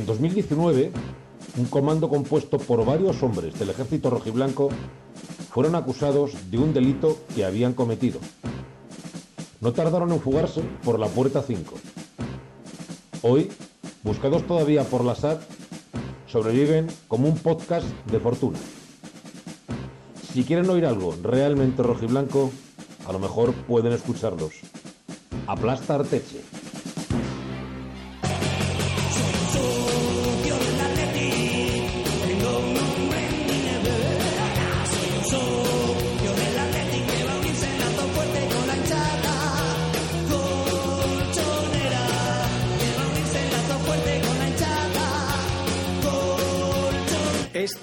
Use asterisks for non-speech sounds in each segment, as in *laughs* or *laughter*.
En 2019, un comando compuesto por varios hombres del ejército rojiblanco fueron acusados de un delito que habían cometido. No tardaron en fugarse por la puerta 5. Hoy, buscados todavía por la SAT, sobreviven como un podcast de fortuna. Si quieren oír algo realmente rojiblanco, a lo mejor pueden escucharlos. Aplasta Arteche.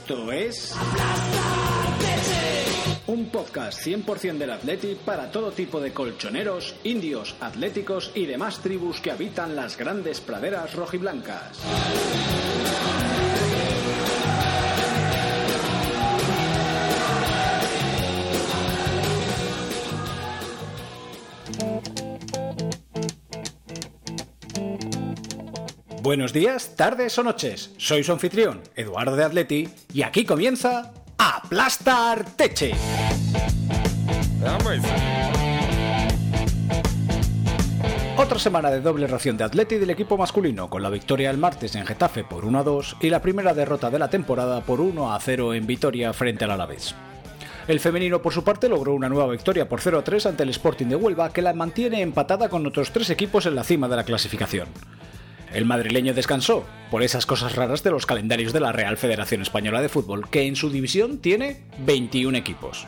Esto es. Un podcast 100% del Athletic para todo tipo de colchoneros, indios, atléticos y demás tribus que habitan las grandes praderas rojiblancas. Buenos días, tardes o noches. Soy su anfitrión, Eduardo de Atleti, y aquí comienza Aplastar Teche. Otra semana de doble ración de Atleti del equipo masculino, con la victoria el martes en Getafe por 1 a 2 y la primera derrota de la temporada por 1 a 0 en Vitoria frente al Alavés. El femenino, por su parte, logró una nueva victoria por 0 a 3 ante el Sporting de Huelva, que la mantiene empatada con otros tres equipos en la cima de la clasificación. El madrileño descansó por esas cosas raras de los calendarios de la Real Federación Española de Fútbol, que en su división tiene 21 equipos.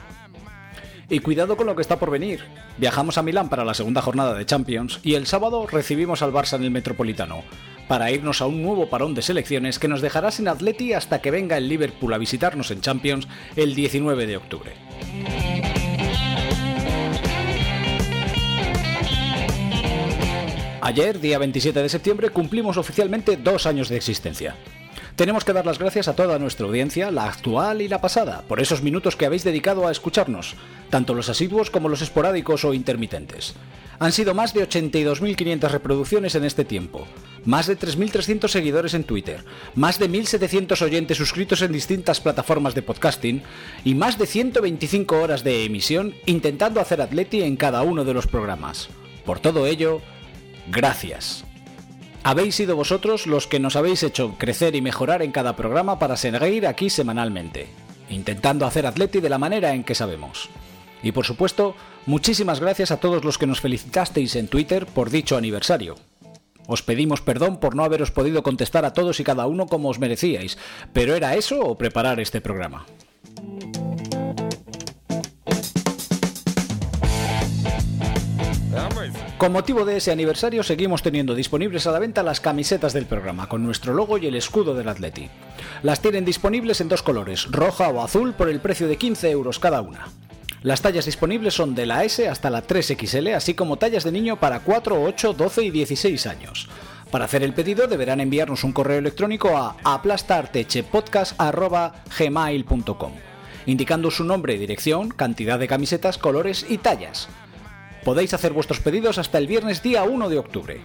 Y cuidado con lo que está por venir. Viajamos a Milán para la segunda jornada de Champions y el sábado recibimos al Barça en el Metropolitano, para irnos a un nuevo parón de selecciones que nos dejará sin Atleti hasta que venga el Liverpool a visitarnos en Champions el 19 de octubre. Ayer, día 27 de septiembre, cumplimos oficialmente dos años de existencia. Tenemos que dar las gracias a toda nuestra audiencia, la actual y la pasada, por esos minutos que habéis dedicado a escucharnos, tanto los asiduos como los esporádicos o intermitentes. Han sido más de 82.500 reproducciones en este tiempo, más de 3.300 seguidores en Twitter, más de 1.700 oyentes suscritos en distintas plataformas de podcasting y más de 125 horas de emisión intentando hacer atleti en cada uno de los programas. Por todo ello, gracias. Habéis sido vosotros los que nos habéis hecho crecer y mejorar en cada programa para seguir aquí semanalmente, intentando hacer atleti de la manera en que sabemos. Y por supuesto, muchísimas gracias a todos los que nos felicitasteis en Twitter por dicho aniversario. Os pedimos perdón por no haberos podido contestar a todos y cada uno como os merecíais, pero ¿era eso o preparar este programa? Con motivo de ese aniversario seguimos teniendo disponibles a la venta las camisetas del programa con nuestro logo y el escudo del Atleti. Las tienen disponibles en dos colores, roja o azul por el precio de 15 euros cada una. Las tallas disponibles son de la S hasta la 3XL, así como tallas de niño para 4, 8, 12 y 16 años. Para hacer el pedido deberán enviarnos un correo electrónico a aplastartechepodcast.gmail.com indicando su nombre dirección, cantidad de camisetas, colores y tallas. Podéis hacer vuestros pedidos hasta el viernes día 1 de octubre.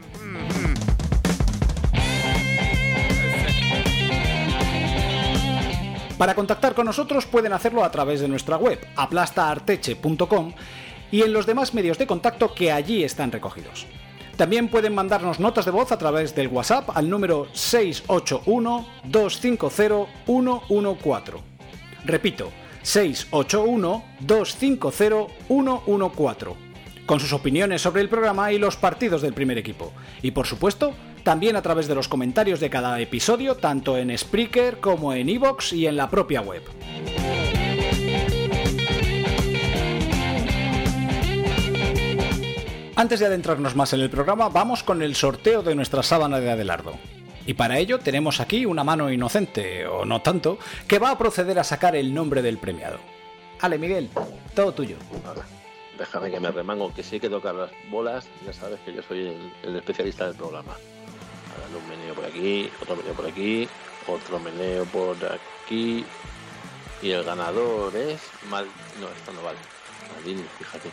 Para contactar con nosotros pueden hacerlo a través de nuestra web aplastaarteche.com y en los demás medios de contacto que allí están recogidos. También pueden mandarnos notas de voz a través del WhatsApp al número 681-250-114. Repito, 681-250-114 con sus opiniones sobre el programa y los partidos del primer equipo. Y por supuesto, también a través de los comentarios de cada episodio, tanto en Spreaker como en Evox y en la propia web. Antes de adentrarnos más en el programa, vamos con el sorteo de nuestra sábana de Adelardo. Y para ello tenemos aquí una mano inocente, o no tanto, que va a proceder a sacar el nombre del premiado. Ale, Miguel, todo tuyo. Déjame que me remango, que sí que tocar las bolas, ya sabes que yo soy el, especialista del programa. Ahora un meneo por aquí, otro meneo por aquí, otro meneo por aquí. Y el ganador es Mal... No, esto no vale. Maldini, fíjate.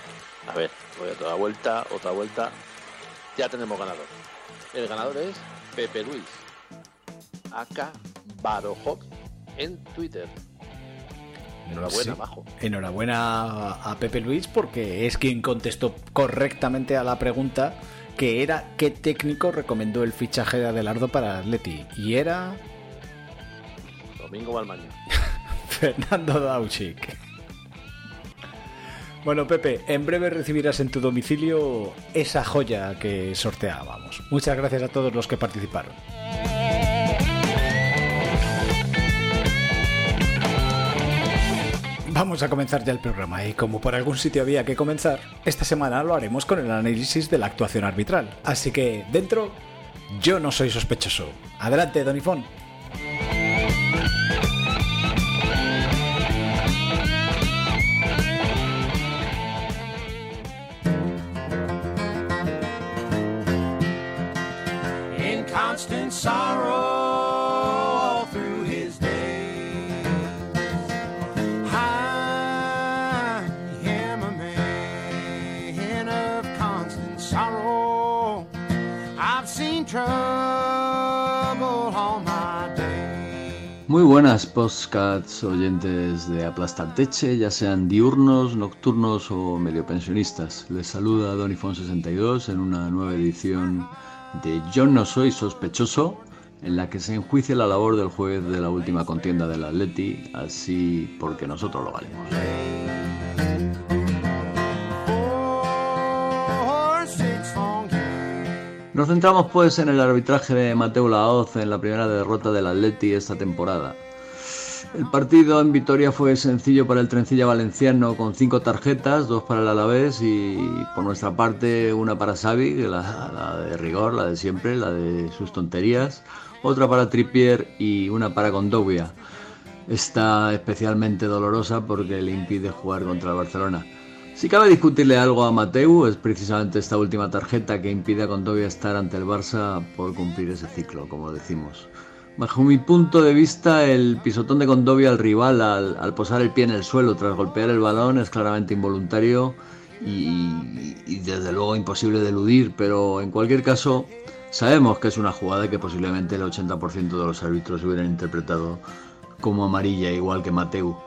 A ver, voy a otra vuelta, otra vuelta. Ya tenemos ganador. El ganador es Pepe Luis. Acá Barojok en Twitter. Enhorabuena. Enhorabuena a Pepe Luis porque es quien contestó correctamente a la pregunta que era qué técnico recomendó el fichaje de Adelardo para Atleti. Y era... Domingo Balmaña. *laughs* Fernando Dauchik. Bueno, Pepe, en breve recibirás en tu domicilio esa joya que sorteábamos. Muchas gracias a todos los que participaron. Vamos a comenzar ya el programa y como por algún sitio había que comenzar, esta semana lo haremos con el análisis de la actuación arbitral. Así que, dentro, yo no soy sospechoso. Adelante, Donifón. Muy buenas postcats oyentes de Aplastanteche, ya sean diurnos, nocturnos o medio pensionistas. Les saluda Donifon62 en una nueva edición de Yo no soy sospechoso, en la que se enjuicia la labor del juez de la última contienda del Atleti, así porque nosotros lo valemos. Nos centramos pues en el arbitraje de Mateo Laoz en la primera derrota del Atleti esta temporada. El partido en Vitoria fue sencillo para el trencilla valenciano con cinco tarjetas, dos para el Alavés y por nuestra parte una para Xavi, la, de rigor, la de siempre, la de sus tonterías, otra para Trippier y una para Condovia. Está especialmente dolorosa porque le impide jugar contra el Barcelona. Si cabe discutirle algo a Mateu, es precisamente esta última tarjeta que impide a Condovia estar ante el Barça por cumplir ese ciclo, como decimos. Bajo mi punto de vista, el pisotón de Condovia al rival al, posar el pie en el suelo tras golpear el balón es claramente involuntario y, y, desde luego imposible de eludir, pero en cualquier caso sabemos que es una jugada que posiblemente el 80% de los árbitros hubieran interpretado como amarilla, igual que Mateu.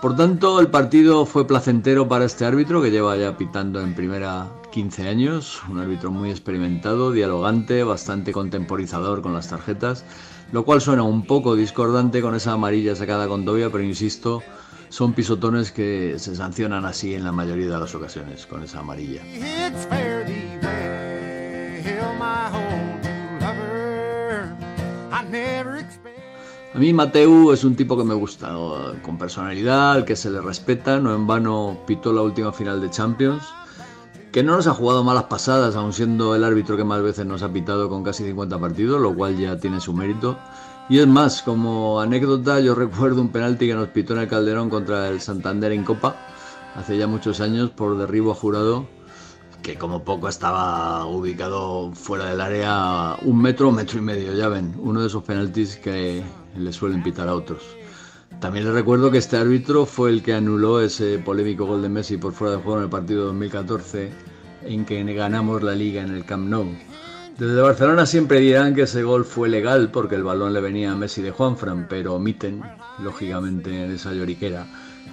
Por tanto, el partido fue placentero para este árbitro que lleva ya pitando en primera 15 años, un árbitro muy experimentado, dialogante, bastante contemporizador con las tarjetas, lo cual suena un poco discordante con esa amarilla sacada con Dobia, pero insisto, son pisotones que se sancionan así en la mayoría de las ocasiones, con esa amarilla. A mí Mateu es un tipo que me gusta, con personalidad, que se le respeta, no en vano pitó la última final de Champions, que no nos ha jugado malas pasadas, aun siendo el árbitro que más veces nos ha pitado con casi 50 partidos, lo cual ya tiene su mérito. Y es más, como anécdota, yo *laughs* recuerdo un penalti que nos pitó en el Calderón contra el Santander en Copa, hace ya muchos años, por derribo a jurado, que como poco estaba ubicado fuera del área un metro o metro y medio, ya ven, uno de esos penaltis que le suelen pitar a otros. También les recuerdo que este árbitro fue el que anuló ese polémico gol de Messi por fuera de juego en el partido 2014 en que ganamos la liga en el Camp Nou. Desde Barcelona siempre dirán que ese gol fue legal porque el balón le venía a Messi de Juanfran, pero omiten, lógicamente en esa lloriquera,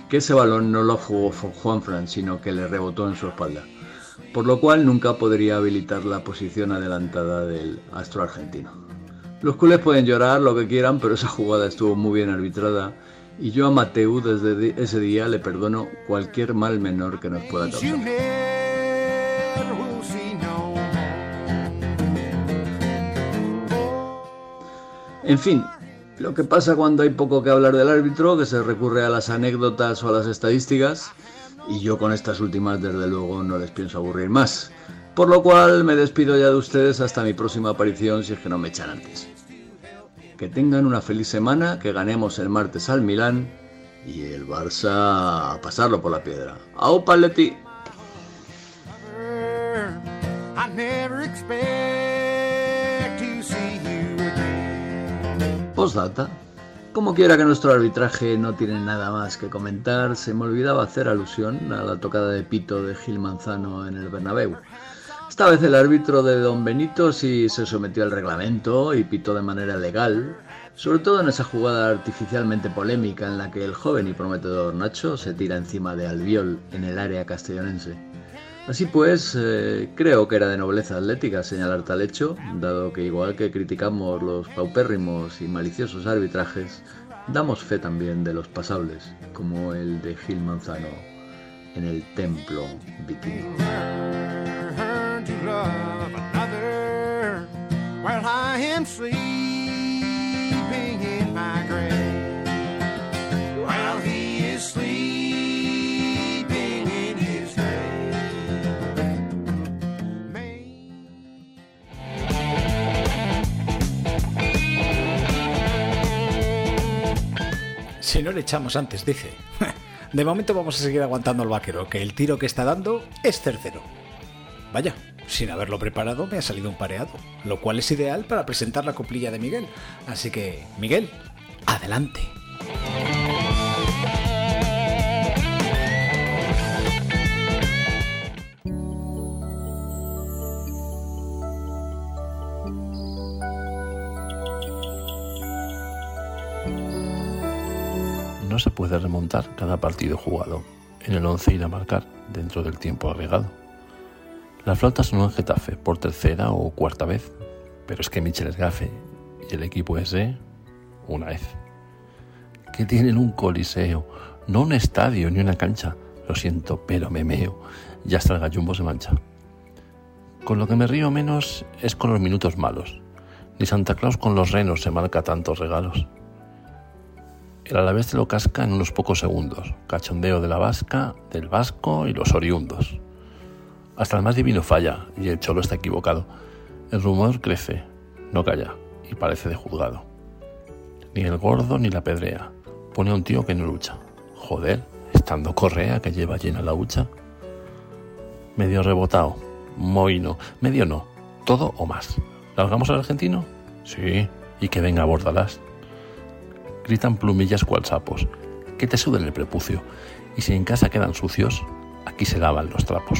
que ese balón no lo jugó Juanfran, sino que le rebotó en su espalda. por lo cual nunca podría habilitar la posición adelantada del astro argentino. Los culés pueden llorar lo que quieran, pero esa jugada estuvo muy bien arbitrada y yo a Mateu desde ese día le perdono cualquier mal menor que nos pueda causar. En fin, lo que pasa cuando hay poco que hablar del árbitro, que se recurre a las anécdotas o a las estadísticas, y yo con estas últimas desde luego no les pienso aburrir más. Por lo cual me despido ya de ustedes hasta mi próxima aparición si es que no me echan antes. Que tengan una feliz semana, que ganemos el martes al Milán y el Barça a pasarlo por la piedra. ¡Au, Paletti! Postdata. Como quiera que nuestro arbitraje no tiene nada más que comentar, se me olvidaba hacer alusión a la tocada de pito de Gil Manzano en el Bernabéu. Esta vez el árbitro de Don Benito sí se sometió al reglamento y pitó de manera legal, sobre todo en esa jugada artificialmente polémica en la que el joven y prometedor Nacho se tira encima de Albiol en el área castellonense. Así pues, eh, creo que era de nobleza atlética señalar tal hecho, dado que igual que criticamos los paupérrimos y maliciosos arbitrajes, damos fe también de los pasables, como el de Gil Manzano en el templo vikingo. Si no le echamos antes, dice. *laughs* De momento vamos a seguir aguantando al vaquero, que el tiro que está dando es tercero. Vaya, sin haberlo preparado me ha salido un pareado, lo cual es ideal para presentar la coplilla de Miguel. Así que, Miguel, adelante. No se puede remontar cada partido jugado en el 11 ir a marcar dentro del tiempo agregado. La flauta sonó en Getafe por tercera o cuarta vez, pero es que Michel es gafe y el equipo es una vez. Que tienen un coliseo, no un estadio ni una cancha. Lo siento, pero me meo. Ya hasta el gallumbo se mancha. Con lo que me río menos es con los minutos malos. Ni Santa Claus con los renos se marca tantos regalos. El Alavés te lo casca en unos pocos segundos. Cachondeo de la vasca, del vasco y los oriundos. Hasta el más divino falla y el cholo está equivocado. El rumor crece, no calla y parece de juzgado. Ni el gordo ni la pedrea. Pone a un tío que no lucha. Joder, estando correa que lleva llena la hucha. Medio rebotado, mohino, medio no, todo o más. ¿Largamos al argentino? Sí, y que venga a Bordalás. Gritan plumillas cual sapos, que te suden el prepucio, y si en casa quedan sucios, aquí se lavan los trapos.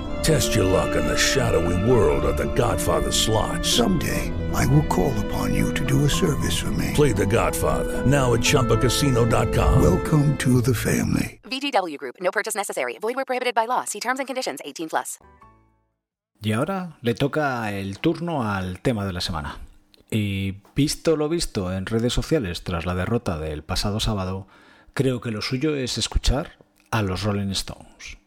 Test your luck in the shadowy world of The Godfather slot. Someday, I will call upon you to do a service for me. Play The Godfather now at ChumbaCasino.com. Welcome to the family. VGW Group. No purchase necessary. Void where prohibited by law. See terms and conditions. 18 plus. Y ahora le toca el turno al tema de la semana. Y visto lo visto en redes sociales tras la derrota del pasado sábado, creo que lo suyo es escuchar a los Rolling Stones.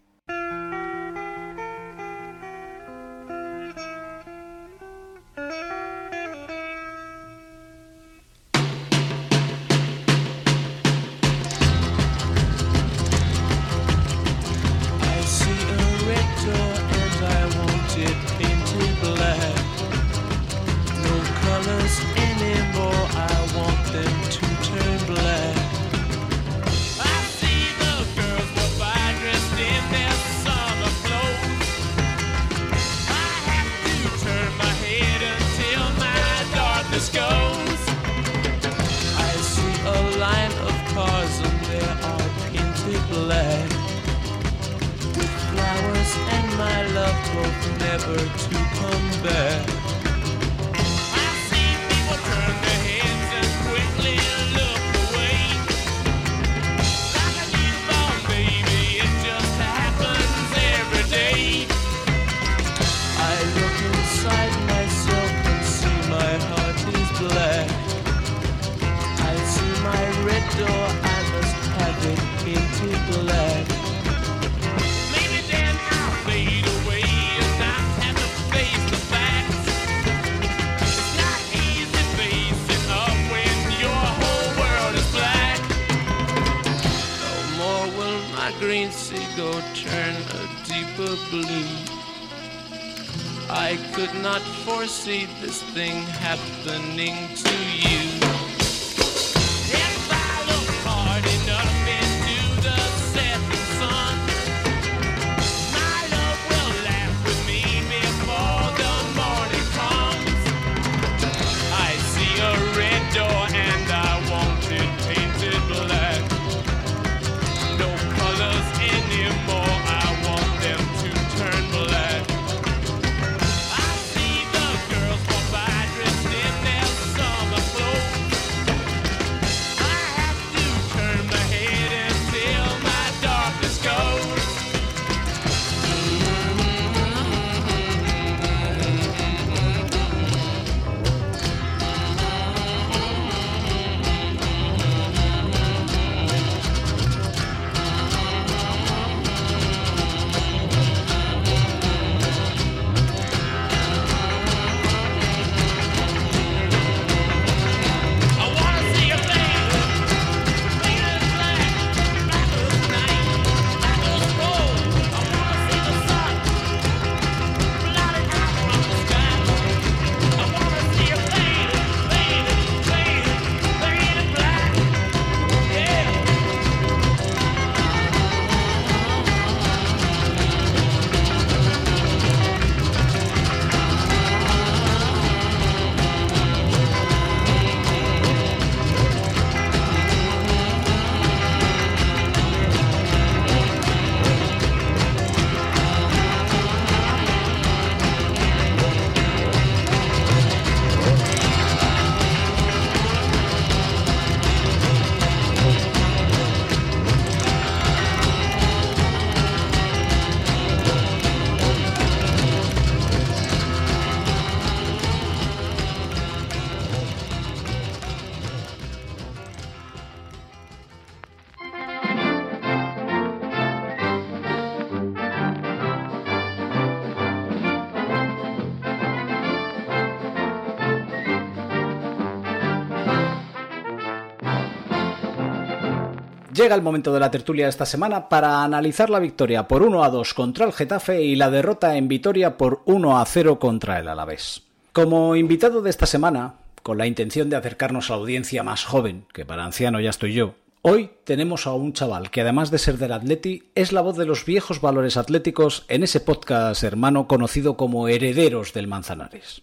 Llega el momento de la tertulia esta semana para analizar la victoria por 1 a 2 contra el Getafe y la derrota en Vitoria por 1 a 0 contra el Alavés. Como invitado de esta semana, con la intención de acercarnos a la audiencia más joven, que para anciano ya estoy yo, hoy tenemos a un chaval que además de ser del Atleti, es la voz de los viejos valores atléticos en ese podcast hermano conocido como Herederos del Manzanares.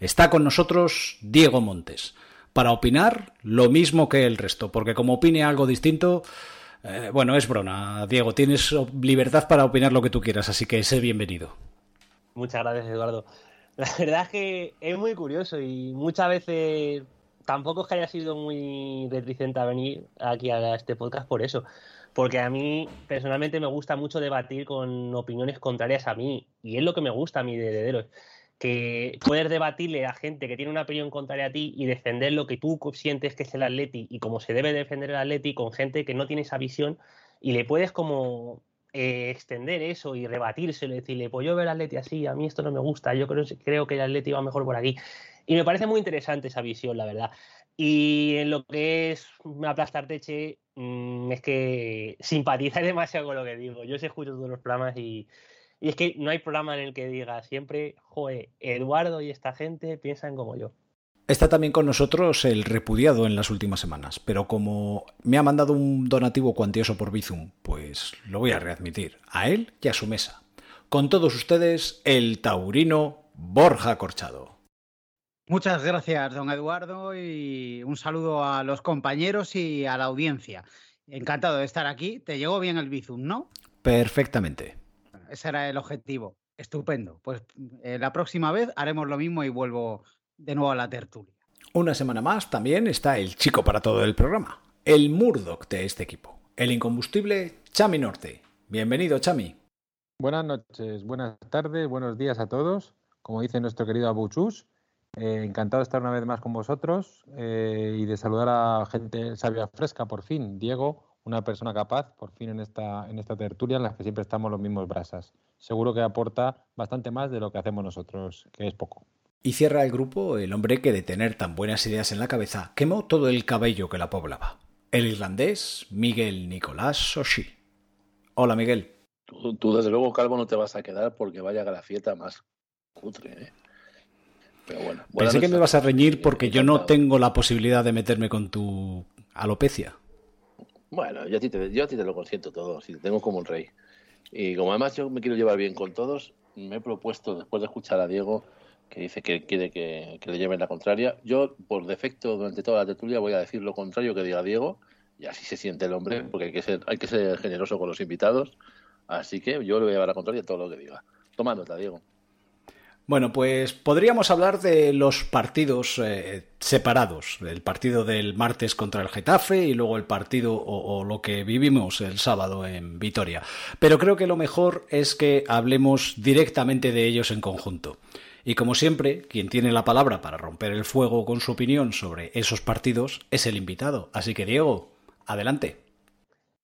Está con nosotros Diego Montes, para opinar lo mismo que el resto, porque como opine algo distinto, eh, bueno, es broma. Diego, tienes libertad para opinar lo que tú quieras, así que sé bienvenido. Muchas gracias, Eduardo. *laughs* La verdad es que es muy curioso y muchas veces tampoco es que haya sido muy reticente venir aquí a este podcast por eso. Porque a mí personalmente me gusta mucho debatir con opiniones contrarias a mí y es lo que me gusta a mí de Herederos que poder debatirle a gente que tiene una opinión contraria a ti y defender lo que tú sientes que es el Atleti y cómo se debe defender el Atleti con gente que no tiene esa visión y le puedes como eh, extender eso y rebatírselo y decirle, pues yo veo el Atleti así, a mí esto no me gusta, yo creo, creo que el Atleti va mejor por aquí. Y me parece muy interesante esa visión, la verdad. Y en lo que es aplastar teche, mmm, es que simpatiza *laughs* demasiado con lo que digo. Yo se escucho todos los programas y, y es que no hay programa en el que diga siempre, joder, Eduardo y esta gente piensan como yo. Está también con nosotros el repudiado en las últimas semanas, pero como me ha mandado un donativo cuantioso por Bizum, pues lo voy a readmitir, a él y a su mesa. Con todos ustedes, el taurino Borja Corchado. Muchas gracias, don Eduardo, y un saludo a los compañeros y a la audiencia. Encantado de estar aquí. Te llegó bien el Bizum, ¿no? Perfectamente. Ese era el objetivo. Estupendo. Pues eh, la próxima vez haremos lo mismo y vuelvo de nuevo a la tertulia. Una semana más también está el chico para todo el programa, el Murdoch de este equipo, el incombustible Chami Norte. Bienvenido, Chami. Buenas noches, buenas tardes, buenos días a todos. Como dice nuestro querido Abuchus, eh, encantado de estar una vez más con vosotros eh, y de saludar a gente sabia fresca por fin. Diego, una persona capaz, por fin en esta, en esta tertulia en la que siempre estamos los mismos brasas. Seguro que aporta bastante más de lo que hacemos nosotros, que es poco. Y cierra el grupo el hombre que de tener tan buenas ideas en la cabeza quemó todo el cabello que la poblaba. El irlandés Miguel Nicolás Soshi. Hola Miguel. Tú, tú, desde luego calvo no te vas a quedar porque vaya grafieta más cutre, ¿eh? Pero bueno. Pensé que me ibas a reñir porque yo no tengo la posibilidad de meterme con tu alopecia. Bueno, yo a ti te, yo a ti te lo consiento todo, si te tengo como un rey. Y como además yo me quiero llevar bien con todos, me he propuesto, después de escuchar a Diego, que dice que quiere que, que le lleven la contraria, yo por defecto durante toda la tertulia voy a decir lo contrario que diga Diego, y así se siente el hombre, porque hay que ser, hay que ser generoso con los invitados. Así que yo le voy a llevar la contraria todo lo que diga. Toma nota, Diego. Bueno, pues podríamos hablar de los partidos eh, separados, el partido del martes contra el Getafe y luego el partido o, lo que vivimos el sábado en Vitoria. Pero creo que lo mejor es que hablemos directamente de ellos en conjunto. Y como siempre, quien tiene la palabra para romper el fuego con su opinión sobre esos partidos es el invitado. Así que Diego, adelante.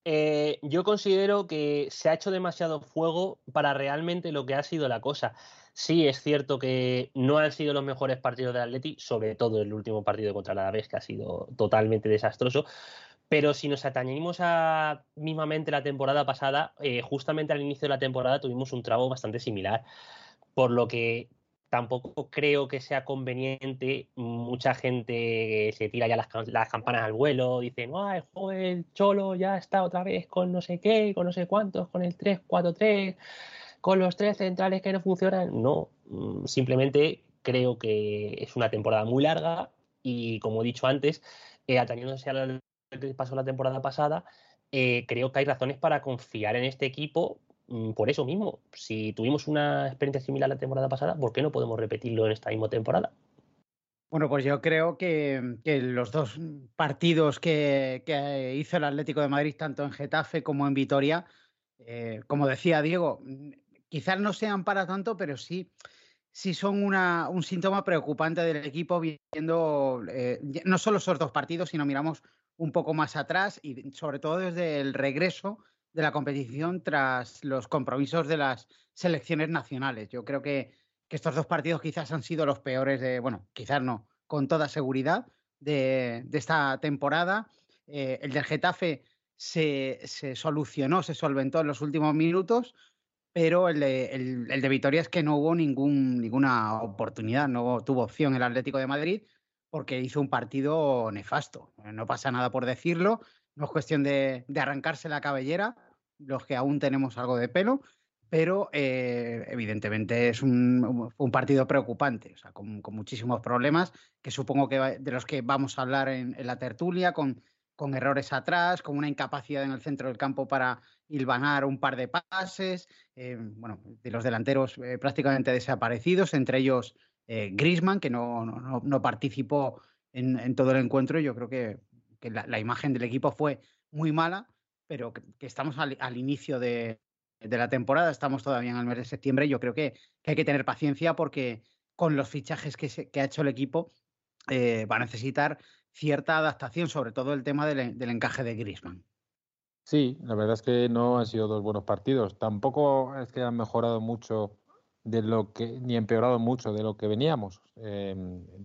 Eh, yo considero que se ha hecho demasiado fuego para realmente lo que ha sido la cosa. Sí, es cierto que no han sido los mejores partidos del Atleti, sobre todo el último partido contra el Alavés, que ha sido totalmente desastroso. Pero si nos atañimos a mismamente la temporada pasada, eh, justamente al inicio de la temporada tuvimos un trago bastante similar. Por lo que tampoco creo que sea conveniente. Mucha gente se tira ya las, campanas al vuelo, dicen, ¡ay, joder, el Cholo ya está otra vez con no sé qué, con no sé cuántos, con el 3-4-3, con los tres centrales que no funcionan? No, mm, simplemente creo que es una temporada muy larga y, como he dicho antes, eh, atañéndose a lo que pasó la temporada pasada, eh, creo que hay razones para confiar en este equipo Mm, por eso mismo, si tuvimos una experiencia similar la temporada pasada, ¿por qué no podemos repetirlo en esta misma temporada? Bueno, pues yo creo que, los dos partidos que, que, hizo el Atlético de Madrid, tanto en Getafe como en Vitoria, eh, como decía Diego, quizás no sean para tanto, pero sí, sí son una, un síntoma preocupante del equipo viendo eh, no solo esos dos partidos, sino miramos un poco más atrás y sobre todo desde el regreso de la competición tras los compromisos de las selecciones nacionales. Yo creo que, que, estos dos partidos quizás han sido los peores de, bueno, quizás no, con toda seguridad, de, de esta temporada. Eh, el del Getafe se, se, solucionó, se solventó en los últimos minutos, pero el de, el, de Vitoria es que no hubo ninguna oportunidad, no tuvo opción el Atlético de Madrid porque hizo un partido nefasto. No pasa nada por decirlo, no es cuestión de, arrancarse la cabellera, los que aún tenemos algo de pelo, pero eh, evidentemente es un, partido preocupante, o sea, con, muchísimos problemas, que supongo que de los que vamos a hablar en, en la tertulia, con, con, errores atrás, con una incapacidad en el centro del campo para hilvanar un par de pases, eh, bueno, de los delanteros eh, prácticamente desaparecidos, entre ellos eh, Grisman, que no, no, no participó en, en, todo el encuentro, yo creo que que la, imagen del equipo fue muy mala, pero que, estamos al, al inicio de, de, la temporada, estamos todavía en el mes de septiembre. Yo creo que, hay que tener paciencia porque con los fichajes que, se, ha hecho el equipo va a necesitar cierta adaptación, sobre todo el tema del, del encaje de Grisman. Sí, la verdad es que no han sido dos buenos partidos. Tampoco es que han mejorado mucho de lo que, ni empeorado mucho de lo que veníamos, eh,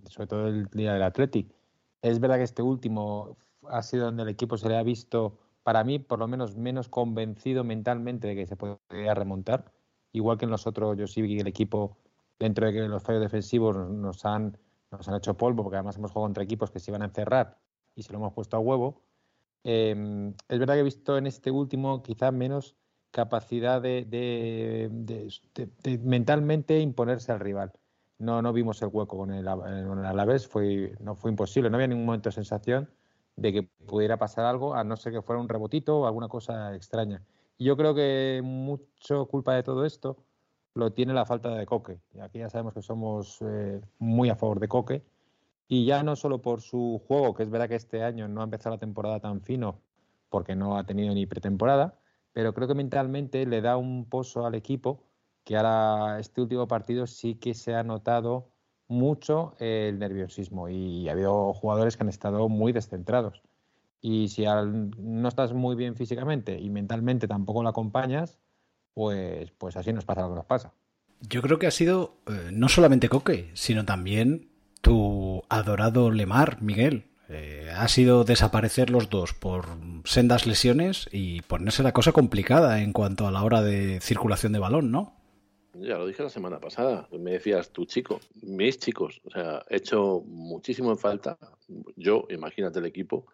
sobre todo el día del Athletic. Es verdad que este último ha sido donde el equipo se le ha visto, para mí, por lo menos menos convencido mentalmente de que se podría remontar. Igual que en los yo sí vi que el equipo, dentro de que los fallos defensivos nos han, nos han hecho polvo, porque además hemos jugado contra equipos que se iban a encerrar y se lo hemos puesto a huevo. Eh, es verdad que he visto en este último quizás menos capacidad de, de, mentalmente imponerse al rival. No, no vimos el hueco con el, con Alavés, fue, no fue imposible, no había ningún momento de sensación de que pudiera pasar algo, a no ser que fuera un rebotito o alguna cosa extraña. Y yo creo que mucho culpa de todo esto lo tiene la falta de Coque. Aquí ya sabemos que somos eh, muy a favor de Coque. Y ya no solo por su juego, que es verdad que este año no ha empezado la temporada tan fino, porque no ha tenido ni pretemporada, pero creo que mentalmente le da un pozo al equipo que ahora este último partido sí que se ha notado mucho el nerviosismo y ha habido jugadores que han estado muy descentrados. Y si al- no estás muy bien físicamente y mentalmente tampoco lo acompañas, pues, pues así nos pasa lo que nos pasa. Yo creo que ha sido eh, no solamente Coque, sino también tu adorado Lemar, Miguel. Eh, ha sido desaparecer los dos por sendas lesiones y ponerse la cosa complicada en cuanto a la hora de circulación de balón, ¿no? Ya lo dije la semana pasada, me decías tu chico, mis chicos, o sea, he hecho muchísimo en falta, yo, imagínate el equipo,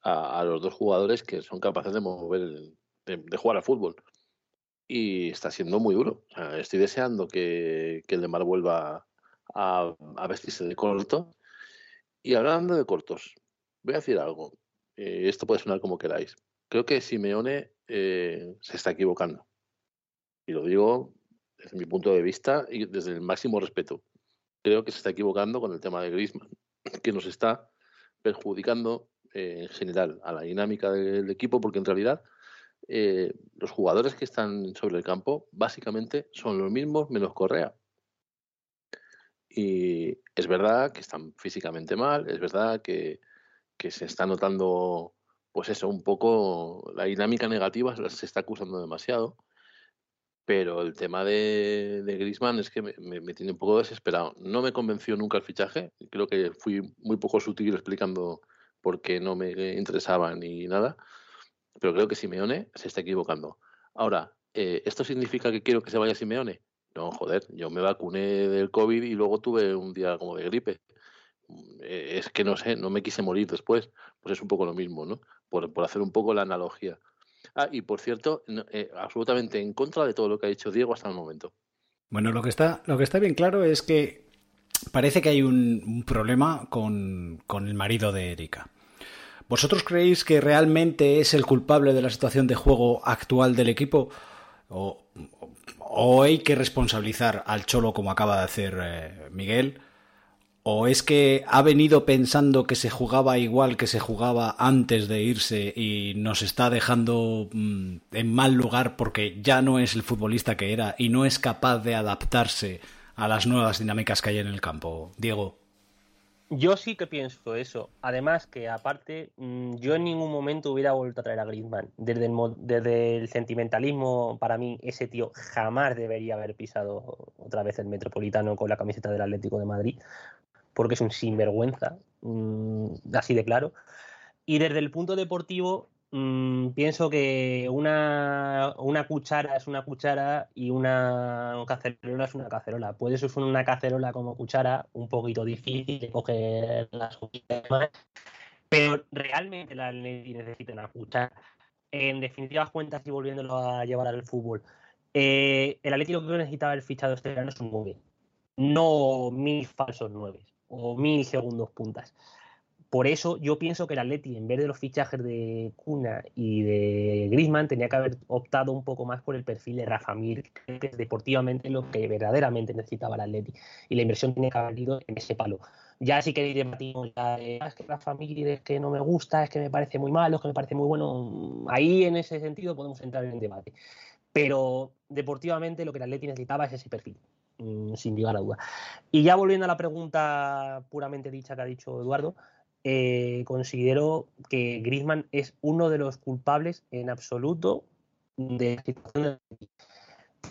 a, los dos jugadores que son capaces de mover, el- de, jugar al fútbol. Y está siendo muy duro. O sea, estoy deseando que, que el de Mar vuelva a, vestirse de corto. Y hablando de cortos, voy a decir algo. Eh, esto puede sonar como queráis. Creo que Simeone eh, se está equivocando. Y lo digo desde mi punto de vista y desde el máximo respeto. Creo que se está equivocando con el tema de Griezmann, *laughs* que nos está perjudicando eh, en general a la dinámica del equipo, porque en realidad eh, los jugadores que están sobre el campo básicamente son los mismos menos Correa. Y es verdad que están físicamente mal, es verdad que, que se está notando, pues eso, un poco la dinámica negativa se está acusando demasiado. Pero el tema de, de Griezmann es que me, me- me tiene un poco desesperado. No me convenció nunca el fichaje. Creo que fui muy poco sutil explicando por qué no me interesaba ni nada. Pero creo que Simeone se está equivocando. Ahora, eh, ¿esto significa que quiero que se vaya Simeone? No, joder, yo me vacuné del COVID y luego tuve un día como de gripe. Eh, es que no sé, no me quise morir después. Pues es un poco lo mismo, ¿no? Por, por hacer un poco la analogía. Ah, y por cierto, eh, absolutamente en contra de todo lo que ha dicho Diego hasta el momento. Bueno, lo que está, lo que está bien claro es que parece que hay un, un problema con, con el marido de Erika. ¿Vosotros creéis que realmente es el culpable de la situación de juego actual del equipo? ¿O, o hay que responsabilizar al Cholo como acaba de hacer eh, Miguel? ¿O es que ha venido pensando que se jugaba igual que se jugaba antes de irse y nos está dejando mm, en mal lugar porque ya no es el futbolista que era y no es capaz de adaptarse a las nuevas dinámicas que hay en el campo? Diego. Yo sí que pienso eso. Además que aparte, mm, yo en ningún momento hubiera vuelto a traer a Griezmann. Desde el, desde el sentimentalismo, para mí, ese tío jamás debería haber pisado otra vez el Metropolitano con la camiseta del Atlético de Madrid, porque es un sinvergüenza, mm, así de claro. Y desde el punto deportivo, mm, pienso que una, una cuchara es una cuchara y una cacerola es una cacerola. Puedes usar una cacerola como cuchara, un poquito difícil de coger las demás, pero realmente la necesita una cuchara. En definitivas cuentas y volviéndolo a llevar al fútbol, eh, el Atlético que necesitaba el fichado este verano es un 9, no mil falsos 9 o mil segundos puntas. Por eso yo pienso que el Atleti, en vez de los fichajes de Cuna y de Griezmann, tenía que haber optado un poco más por el perfil de Rafa Mir, que es deportivamente lo que verdaderamente necesitaba el Atleti. Y la inversión tenía que haber ido en ese palo. Ya si queréis debatimos ya de, "Ah, es que Rafa Mir es que no me gusta, es que me parece muy malo, es que me parece muy bueno. Ahí en ese sentido podemos entrar en debate. Pero deportivamente lo que el Atleti necesitaba es ese perfil, mm, sin lugar a duda. Y ya volviendo a la pregunta puramente dicha que ha dicho Eduardo, eh, considero que Griezmann es uno de los culpables en absoluto de la situación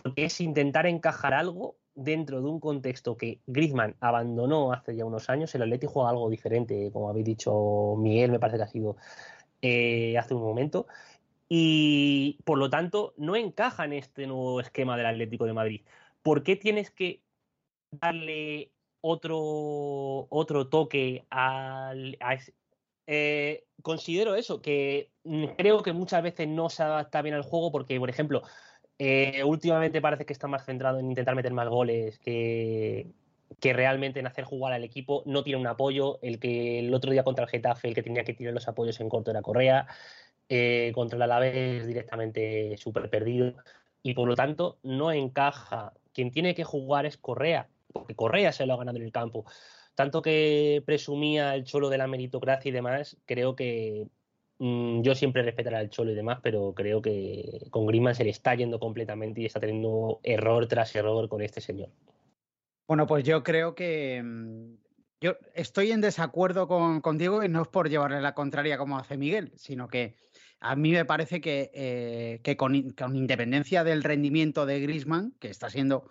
porque es intentar encajar algo dentro de un contexto que Griezmann abandonó hace ya unos años. El Atleti juega algo diferente, como habéis dicho Miguel, me parece que ha sido eh, hace un momento. Y por lo tanto, no encaja en este nuevo esquema del Atlético de Madrid. ¿Por qué tienes que darle otro, otro toque al, a eh, considero eso, que creo que muchas veces no se adapta bien al juego porque, por ejemplo, eh, últimamente parece que está más centrado en intentar meter más goles que, que realmente en hacer jugar al equipo. No tiene un apoyo. El que el otro día contra el Getafe, el que tenía que tirar los apoyos en corto era Correa. Eh, contra el Alavés directamente súper perdido. Y por lo tanto no encaja quien tiene que jugar es Correa, porque Correa se lo ha ganado en el campo. Tanto que presumía el Cholo de la meritocracia y demás, creo que mm, yo siempre respetaré al Cholo y demás, pero creo que con Griezmann se le está yendo completamente y está teniendo error tras error con este señor. Bueno, pues yo creo que mm, yo estoy en desacuerdo con, con Diego y no es por llevarle la contraria como hace Miguel, sino que a mí me parece que, eh, que con, in- con independencia del rendimiento de Griezmann, que está siendo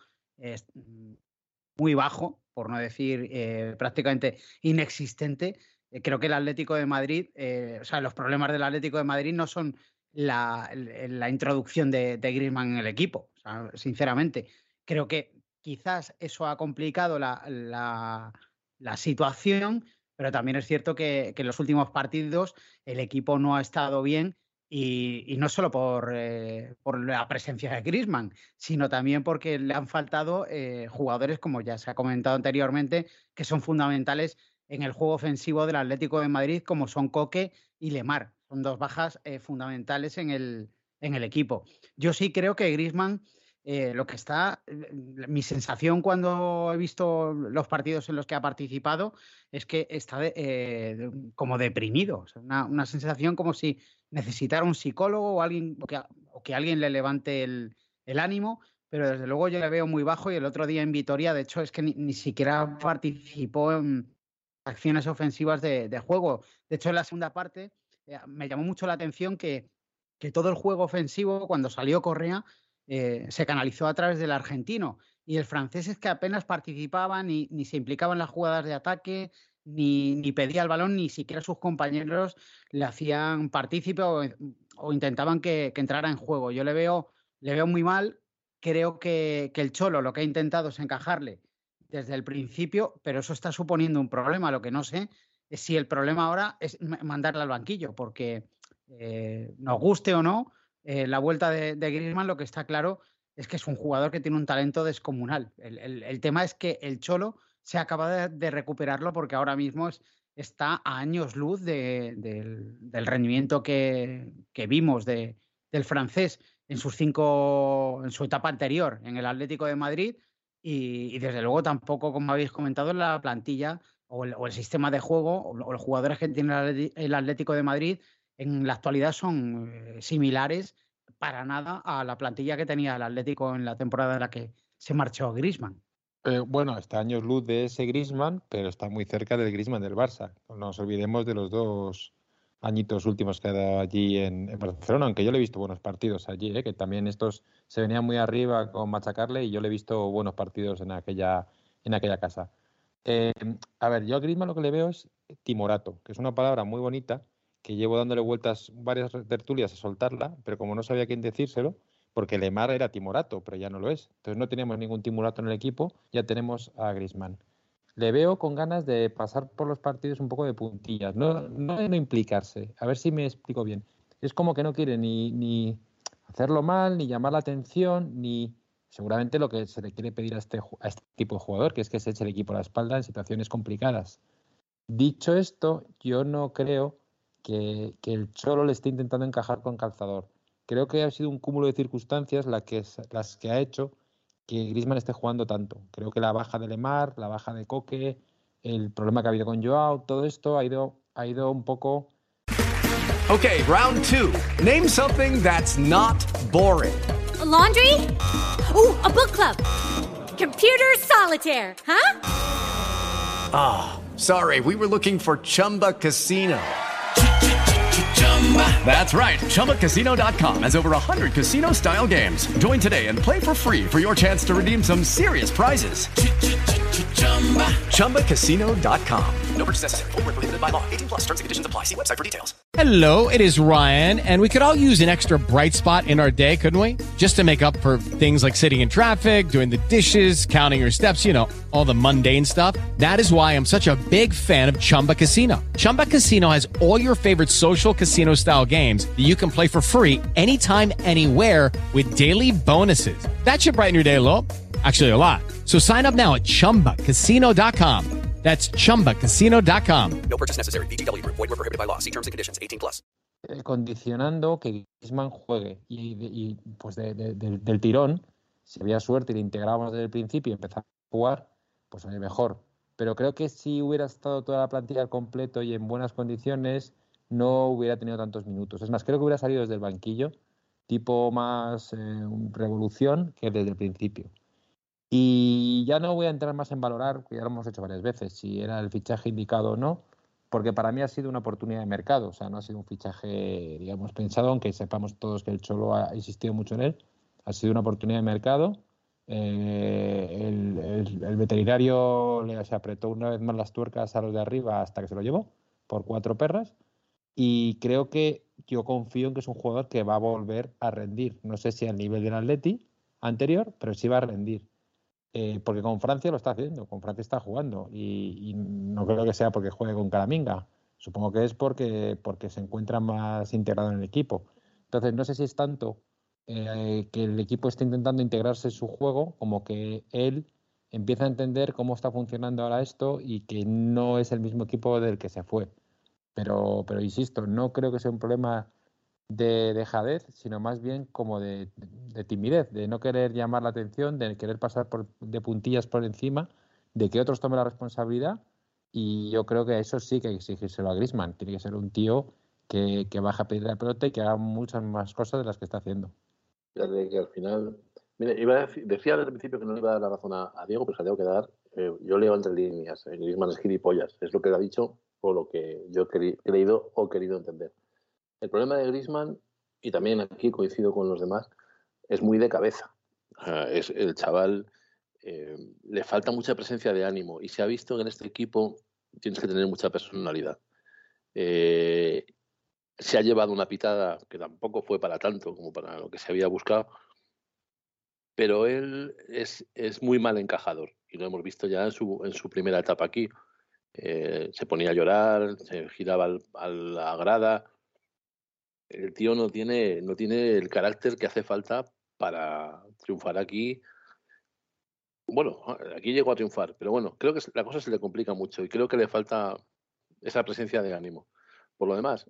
muy bajo, por no decir eh, prácticamente inexistente, eh, creo que el Atlético de Madrid, eh, o sea, los problemas del Atlético de Madrid no son la, la introducción de, de Griezmann en el equipo, o sea, sinceramente. Creo que quizás eso ha complicado la, la- la situación, pero también es cierto que, que en los últimos partidos el equipo no ha estado bien y, no solo por, eh, la presencia de Griezmann, sino también porque le han faltado eh, jugadores, como ya se ha comentado anteriormente, que son fundamentales en el juego ofensivo del Atlético de Madrid, como son Coque y Lemar. Son dos bajas eh, fundamentales en el, en el equipo. Yo sí creo que Griezmann eh, lo que está, eh, mi sensación cuando he visto los partidos en los que ha participado es que está eh, como deprimido, una, una sensación como si necesitara un psicólogo o alguien o que, alguien le levante el, el ánimo, pero desde luego yo le veo muy bajo y el otro día en Vitoria, de hecho, es que ni, ni siquiera participó en acciones ofensivas de, de juego. De hecho, en la segunda parte eh, me llamó mucho la atención que, que todo el juego ofensivo, cuando salió Correa, eh, se canalizó a través del argentino. Y el francés es que apenas participaba, ni, ni se implicaba en las jugadas de ataque, ni, ni pedía el balón, ni siquiera sus compañeros le hacían partícipe o, o intentaban que, que entrara en juego. Yo le veo, le veo muy mal. Creo que, que el Cholo lo que ha intentado es encajarle desde el principio, pero eso está suponiendo un problema. Lo que no sé es si el problema ahora es ma- mandarle al banquillo, porque eh, nos guste o no, eh, la vuelta de, de Griezmann lo que está claro es que es un jugador que tiene un talento descomunal. El, el- el tema es que el Cholo se acaba de, de recuperarlo porque ahora mismo es- está a años luz de- del, del rendimiento que, que vimos de- del francés en sus cinco, en su etapa anterior en el Atlético de Madrid y, y desde luego tampoco, como habéis comentado, en la plantilla o el, o el sistema de juego o, o los jugadores que tiene el Atlético de Madrid en la actualidad son eh, similares para nada a la plantilla que tenía el Atlético en la temporada en la que se marchó Griezmann. Eh, bueno, está años luz de ese Griezmann, pero está muy cerca del Griezmann del Barça. No nos olvidemos de los dos añitos últimos que ha dado allí en, Barcelona, aunque yo le he visto buenos partidos allí, ¿eh? que también estos se venían muy arriba con machacarle y yo le he visto buenos partidos en aquella, en aquella casa. Eh, a ver, yo a Griezmann lo que le veo es timorato, que es una palabra muy bonita, que llevo dándole vueltas varias tertulias a soltarla, pero como no sabía quién decírselo, porque Lemar era timorato, pero ya no lo es. Entonces no teníamos ningún timorato en el equipo, ya tenemos a Griezmann. Le veo con ganas de pasar por los partidos un poco de puntillas, no, no de no implicarse. A ver si me explico bien. Es como que no quiere ni, ni hacerlo mal, ni llamar la atención, ni seguramente lo que se le quiere pedir a este, a este tipo de jugador, que es que se eche el equipo a la espalda en situaciones complicadas. Dicho esto, yo no creo que, que el Cholo le esté intentando encajar con calzador. Creo que ha sido un cúmulo de circunstancias la que, las que ha hecho que Griezmann esté jugando tanto. Creo que la baja de Lemar, la baja de Coque, el problema que ha habido con Joao, todo esto ha ido, ha ido un poco Okay, round two. Name something that's not boring. A laundry? Ooh, a book club. Computer solitaire, huh? Ah, sorry, we were looking for Chumba Casino. That's right. ChumbaCasino.com has over 100 casino style games. Join today and play for free for your chance to redeem some serious prizes. ChumbaCasino.com. No purchase necessary. Where prohibited by law. 18 plus terms and conditions apply. See website for details. Hello, it is Ryan, and we could all use an extra bright spot in our day, couldn't we? Just to make up for things like sitting in traffic, doing the dishes, counting your steps, you know, all the mundane stuff. That is why I'm such a big fan of Chumba Casino. Chumba Casino has all your favorite social casino style games that you can play for free anytime, anywhere with daily bonuses. That should brighten your day a little. Actually, a lot. So sign up now at chumbacasino.com. That's chumbacasino.com. No purchase necessary. VGW Group. Void were prohibited by law. See terms and conditions. 18 plus. eh, condicionando que Griezmann juegue y, y, pues de- de- de- del tirón Si había suerte y le integrábamos desde el principio y empezaba a jugar, pues oye, mejor. Pero creo que si hubiera estado toda la plantilla al completo y en buenas condiciones, no hubiera tenido tantos minutos. Es más, creo que hubiera salido desde el banquillo, tipo más eh, revolución que desde el principio. Y ya no voy a entrar más en valorar, que ya lo hemos hecho varias veces, si era el fichaje indicado o no, porque para mí ha sido una oportunidad de mercado, o sea, no ha sido un fichaje, digamos, pensado, aunque sepamos todos que el Cholo ha insistido mucho en él, ha sido una oportunidad de mercado. Eh, el veterinario le se apretó una vez más las tuercas a los de arriba hasta que se lo llevó por cuatro perras. Y creo que yo confío en que es un jugador que va a volver a rendir. No sé si al nivel del Atleti anterior, pero sí va a rendir. Eh, porque con Francia lo está haciendo, con Francia está jugando. Y, no creo que sea porque juegue con Caraminga. Supongo que es porque, porque se encuentra más integrado en el equipo. Entonces, no sé si es tanto eh, que el equipo está intentando integrarse en su juego, como que él empieza a entender cómo está funcionando ahora esto y que no es el mismo equipo del que se fue. Pero, pero insisto, no creo que sea un problema de dejadez, sino más bien como de, de timidez, de no querer llamar la atención, de querer pasar por, de puntillas por encima, de que otros tomen la responsabilidad. Y yo creo que eso sí que hay que exigírselo a Grisman. Tiene que ser un tío que, baja a pedir la pelota y que haga muchas más cosas de las que está haciendo. Fíjate que al final. Mira, iba a decir- decía desde el principio que no le iba a dar la razón a, Diego, pero se la tengo que dar. Eh, yo leo entre líneas. eh, Griezmann es gilipollas. Es lo que él ha dicho lo que yo he creído o querido entender. El problema de Griezmann, y también aquí coincido con los demás, es muy de cabeza. Es el chaval. eh, le falta mucha presencia de ánimo y se ha visto que en este equipo tienes que tener mucha personalidad. Eh, se ha llevado una pitada que tampoco fue para tanto como para lo que se había buscado, pero él es, muy mal encajador y lo hemos visto ya en su primera etapa aquí. Eh, se ponía a llorar, se giraba al- a la grada. El tío no tiene, no tiene el carácter que hace falta para triunfar aquí. Bueno, aquí llegó a triunfar, pero bueno, creo que la cosa se le complica mucho y creo que le falta esa presencia de ánimo. Por lo demás,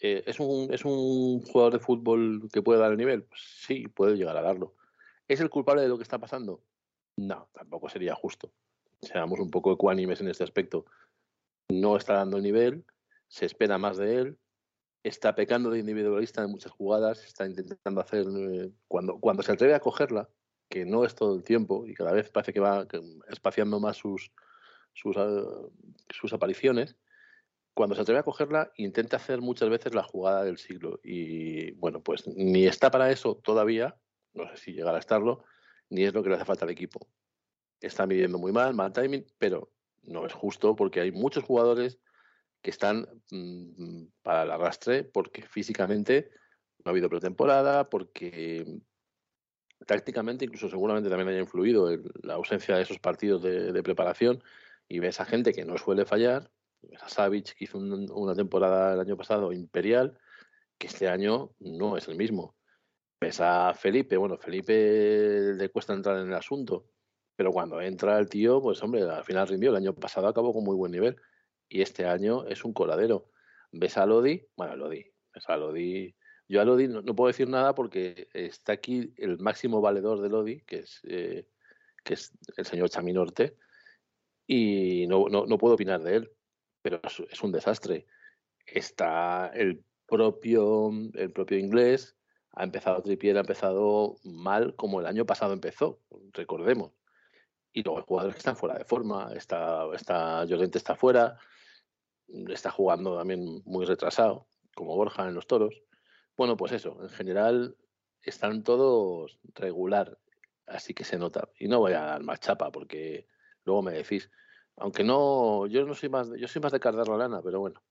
eh, ¿es, un, ¿es un jugador de fútbol que puede dar el nivel? Sí, puede llegar a darlo. ¿Es el culpable de lo que está pasando? No, tampoco sería justo. Seamos un poco ecuánimes en este aspecto. No está dando el nivel, se espera más de él, está pecando de individualista en muchas jugadas, está intentando hacer, eh, cuando, cuando se atreve a cogerla, que no es todo el tiempo y cada vez parece que va espaciando más sus, sus, ah, sus apariciones, cuando se atreve a cogerla, intenta hacer muchas veces la jugada del siglo. Y bueno, pues ni está para eso todavía, no sé si llegará a estarlo, ni es lo que le hace falta al equipo. Está midiendo muy mal, mal timing, pero no es justo porque hay muchos jugadores que están mm, para el arrastre porque físicamente no ha habido pretemporada, porque tácticamente incluso seguramente también haya influido el- la ausencia de esos partidos de, de preparación y ves a gente que no suele fallar, ves a Savic que hizo un- una temporada el año pasado imperial, que este año no es el mismo. Ves a Felipe, bueno, Felipe le cuesta entrar en el asunto, pero cuando entra el tío, pues hombre, al final rindió. El año pasado acabó con muy buen nivel y este año es un coladero. Ves a Lodi, bueno, Lodi, ves a Lodi. Yo a Lodi no, puedo decir nada porque está aquí el máximo valedor de Lodi, que es, eh, que es el señor Chaminorte, y no, no, no puedo opinar de él, pero es, un desastre. Está el propio, el propio inglés, ha empezado Trippier, ha empezado mal como el año pasado empezó, recordemos. Y luego hay jugadores que están fuera de forma, está, está Llorente está fuera, está jugando también muy retrasado, como Borja en los toros. Bueno, pues eso, en general están todos regular, así que se nota. Y no voy a dar más chapa porque luego me decís, aunque no, yo no soy más, yo soy más de cargar la lana, pero bueno.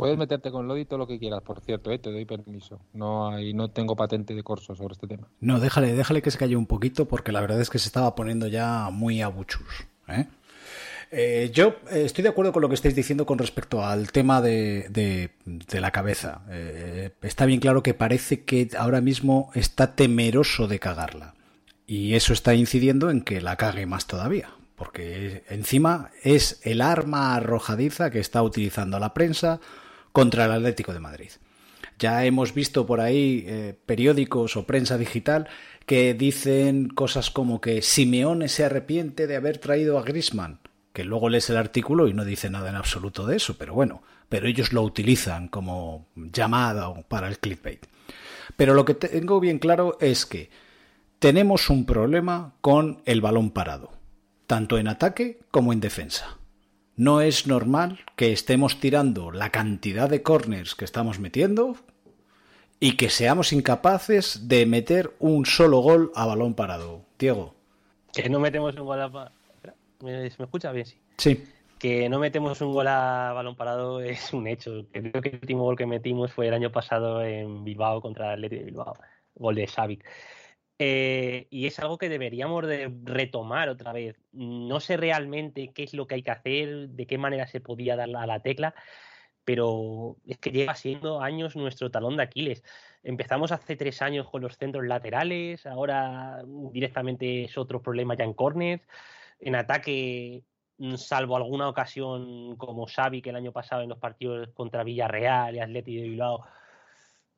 Puedes meterte con Lodi todo lo que quieras, por cierto, ¿eh? te doy permiso. No hay, no tengo patente de corso sobre este tema. No, déjale, déjale que se calle un poquito porque la verdad es que se estaba poniendo ya muy abuchus. ¿eh? Eh, yo eh, estoy de acuerdo con lo que estáis diciendo con respecto al tema de, de- de la cabeza. Eh, está bien claro que parece que ahora mismo está temeroso de cagarla. Y eso está incidiendo en que la cague más todavía. Porque encima es el arma arrojadiza que está utilizando la prensa contra el Atlético de Madrid. Ya hemos visto por ahí eh, periódicos o prensa digital que dicen cosas como que Simeone se arrepiente de haber traído a Grisman, que luego lees el artículo y no dice nada en absoluto de eso, pero bueno, pero ellos lo utilizan como llamada para el clickbait. Pero lo que tengo bien claro es que tenemos un problema con el balón parado, tanto en ataque como en defensa. No es normal que estemos tirando la cantidad de corners que estamos metiendo y que seamos incapaces de meter un solo gol a balón parado. Diego. Que no metemos un gol a... ¿Me, escucha bien? Sí. Sí. Que no metemos un gol a balón parado es un hecho. Creo que el último gol que metimos fue el año pasado en Bilbao contra el Athletic de Bilbao. Gol de Xavi. Eh, y es algo que deberíamos de retomar otra vez. No sé realmente qué es lo que hay que hacer, de qué manera se podía dar a la tecla, pero es que lleva siendo años nuestro talón de Aquiles. Empezamos hace tres años con los centros laterales, ahora directamente es otro problema ya en córners. En ataque, mm, salvo alguna ocasión como Xavi, que el año pasado en los partidos contra Villarreal y Atleti de Bilbao,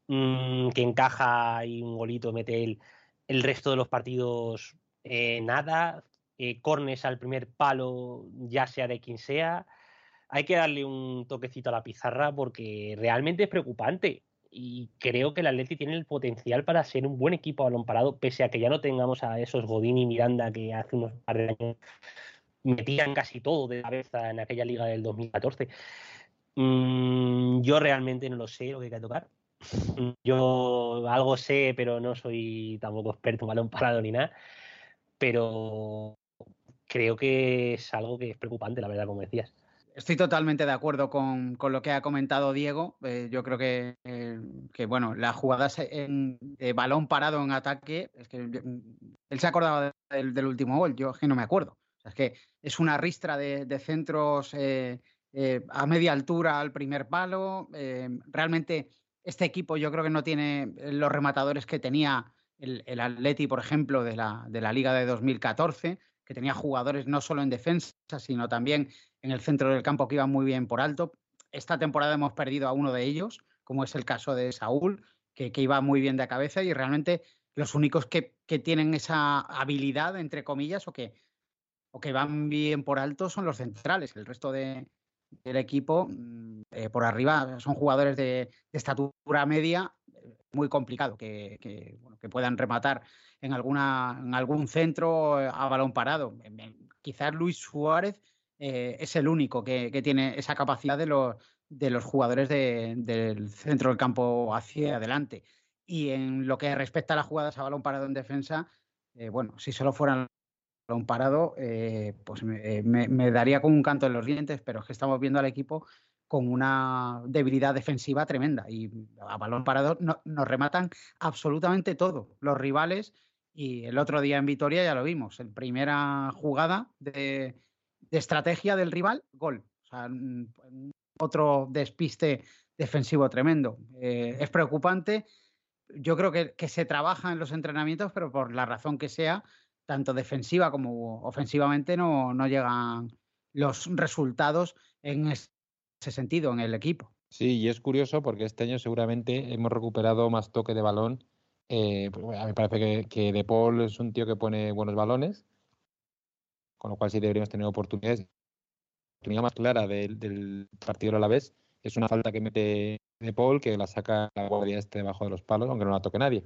mm, que encaja y un golito mete él. El resto de los partidos, eh, nada. Eh, cornes al primer palo, ya sea de quien sea. Hay que darle un toquecito a la pizarra porque realmente es preocupante. Y creo que el Atleti tiene el potencial para ser un buen equipo a balón parado, pese a que ya no tengamos a esos Godín y Miranda que hace unos par de años metían casi todo de cabeza en aquella liga del 2014. Mm, yo realmente no lo sé lo que hay que tocar. Yo algo sé, pero no soy tampoco experto en balón parado ni nada. Pero creo que es algo que es preocupante, la verdad, como decías. Estoy totalmente de acuerdo con, con lo que ha comentado Diego. Eh, yo creo que, eh, que, bueno, las jugadas en, de balón parado en ataque, es que él se acordaba del, último gol, yo es que no me acuerdo. O sea, es que es una ristra de, centros eh, a media altura al primer palo. realmente este equipo yo creo que no tiene los rematadores que tenía el, Atleti, por ejemplo, de la, de la Liga de 2014, que tenía jugadores no solo en defensa, sino también en el centro del campo que iban muy bien por alto. Esta temporada hemos perdido a uno de ellos, como es el caso de Saúl, que, que iba muy bien de cabeza y realmente los únicos que, que tienen esa habilidad, entre comillas, o que, o que van bien por alto son los centrales. El resto de, del equipo mm, eh, por arriba son jugadores de, de estatura media, muy complicado que, que, bueno, que puedan rematar en, alguna, en algún centro eh, a balón parado. Quizás Luis Suárez eh, es el único que, que tiene esa capacidad de los, de los jugadores de- del centro del campo hacia adelante. Y en lo que respecta a las jugadas a balón parado en defensa, bueno, si solo fueran parado, eh, pues me, eh, daría con un canto en los dientes, pero es que estamos viendo al equipo con una debilidad defensiva tremenda y a balón parado no- nos rematan absolutamente todo. Los rivales, y el otro día en Vitoria ya lo vimos, en primera jugada de, estrategia del rival, gol. Otro despiste defensivo tremendo. Eh, es preocupante. Yo creo que se trabaja en los entrenamientos, pero por la razón que sea, tanto defensiva como ofensivamente no, no llegan los resultados en ese sentido en el equipo. Sí, y es curioso porque este año seguramente hemos recuperado más toque de balón. Eh, pues, a mí me parece que, que De Paul es un tío que pone buenos balones, con lo cual sí deberíamos tener oportunidades. La oportunidad más clara del, del partido a la vez es una falta que mete De Paul, que la saca la guardia este debajo de los palos, aunque no la toque nadie.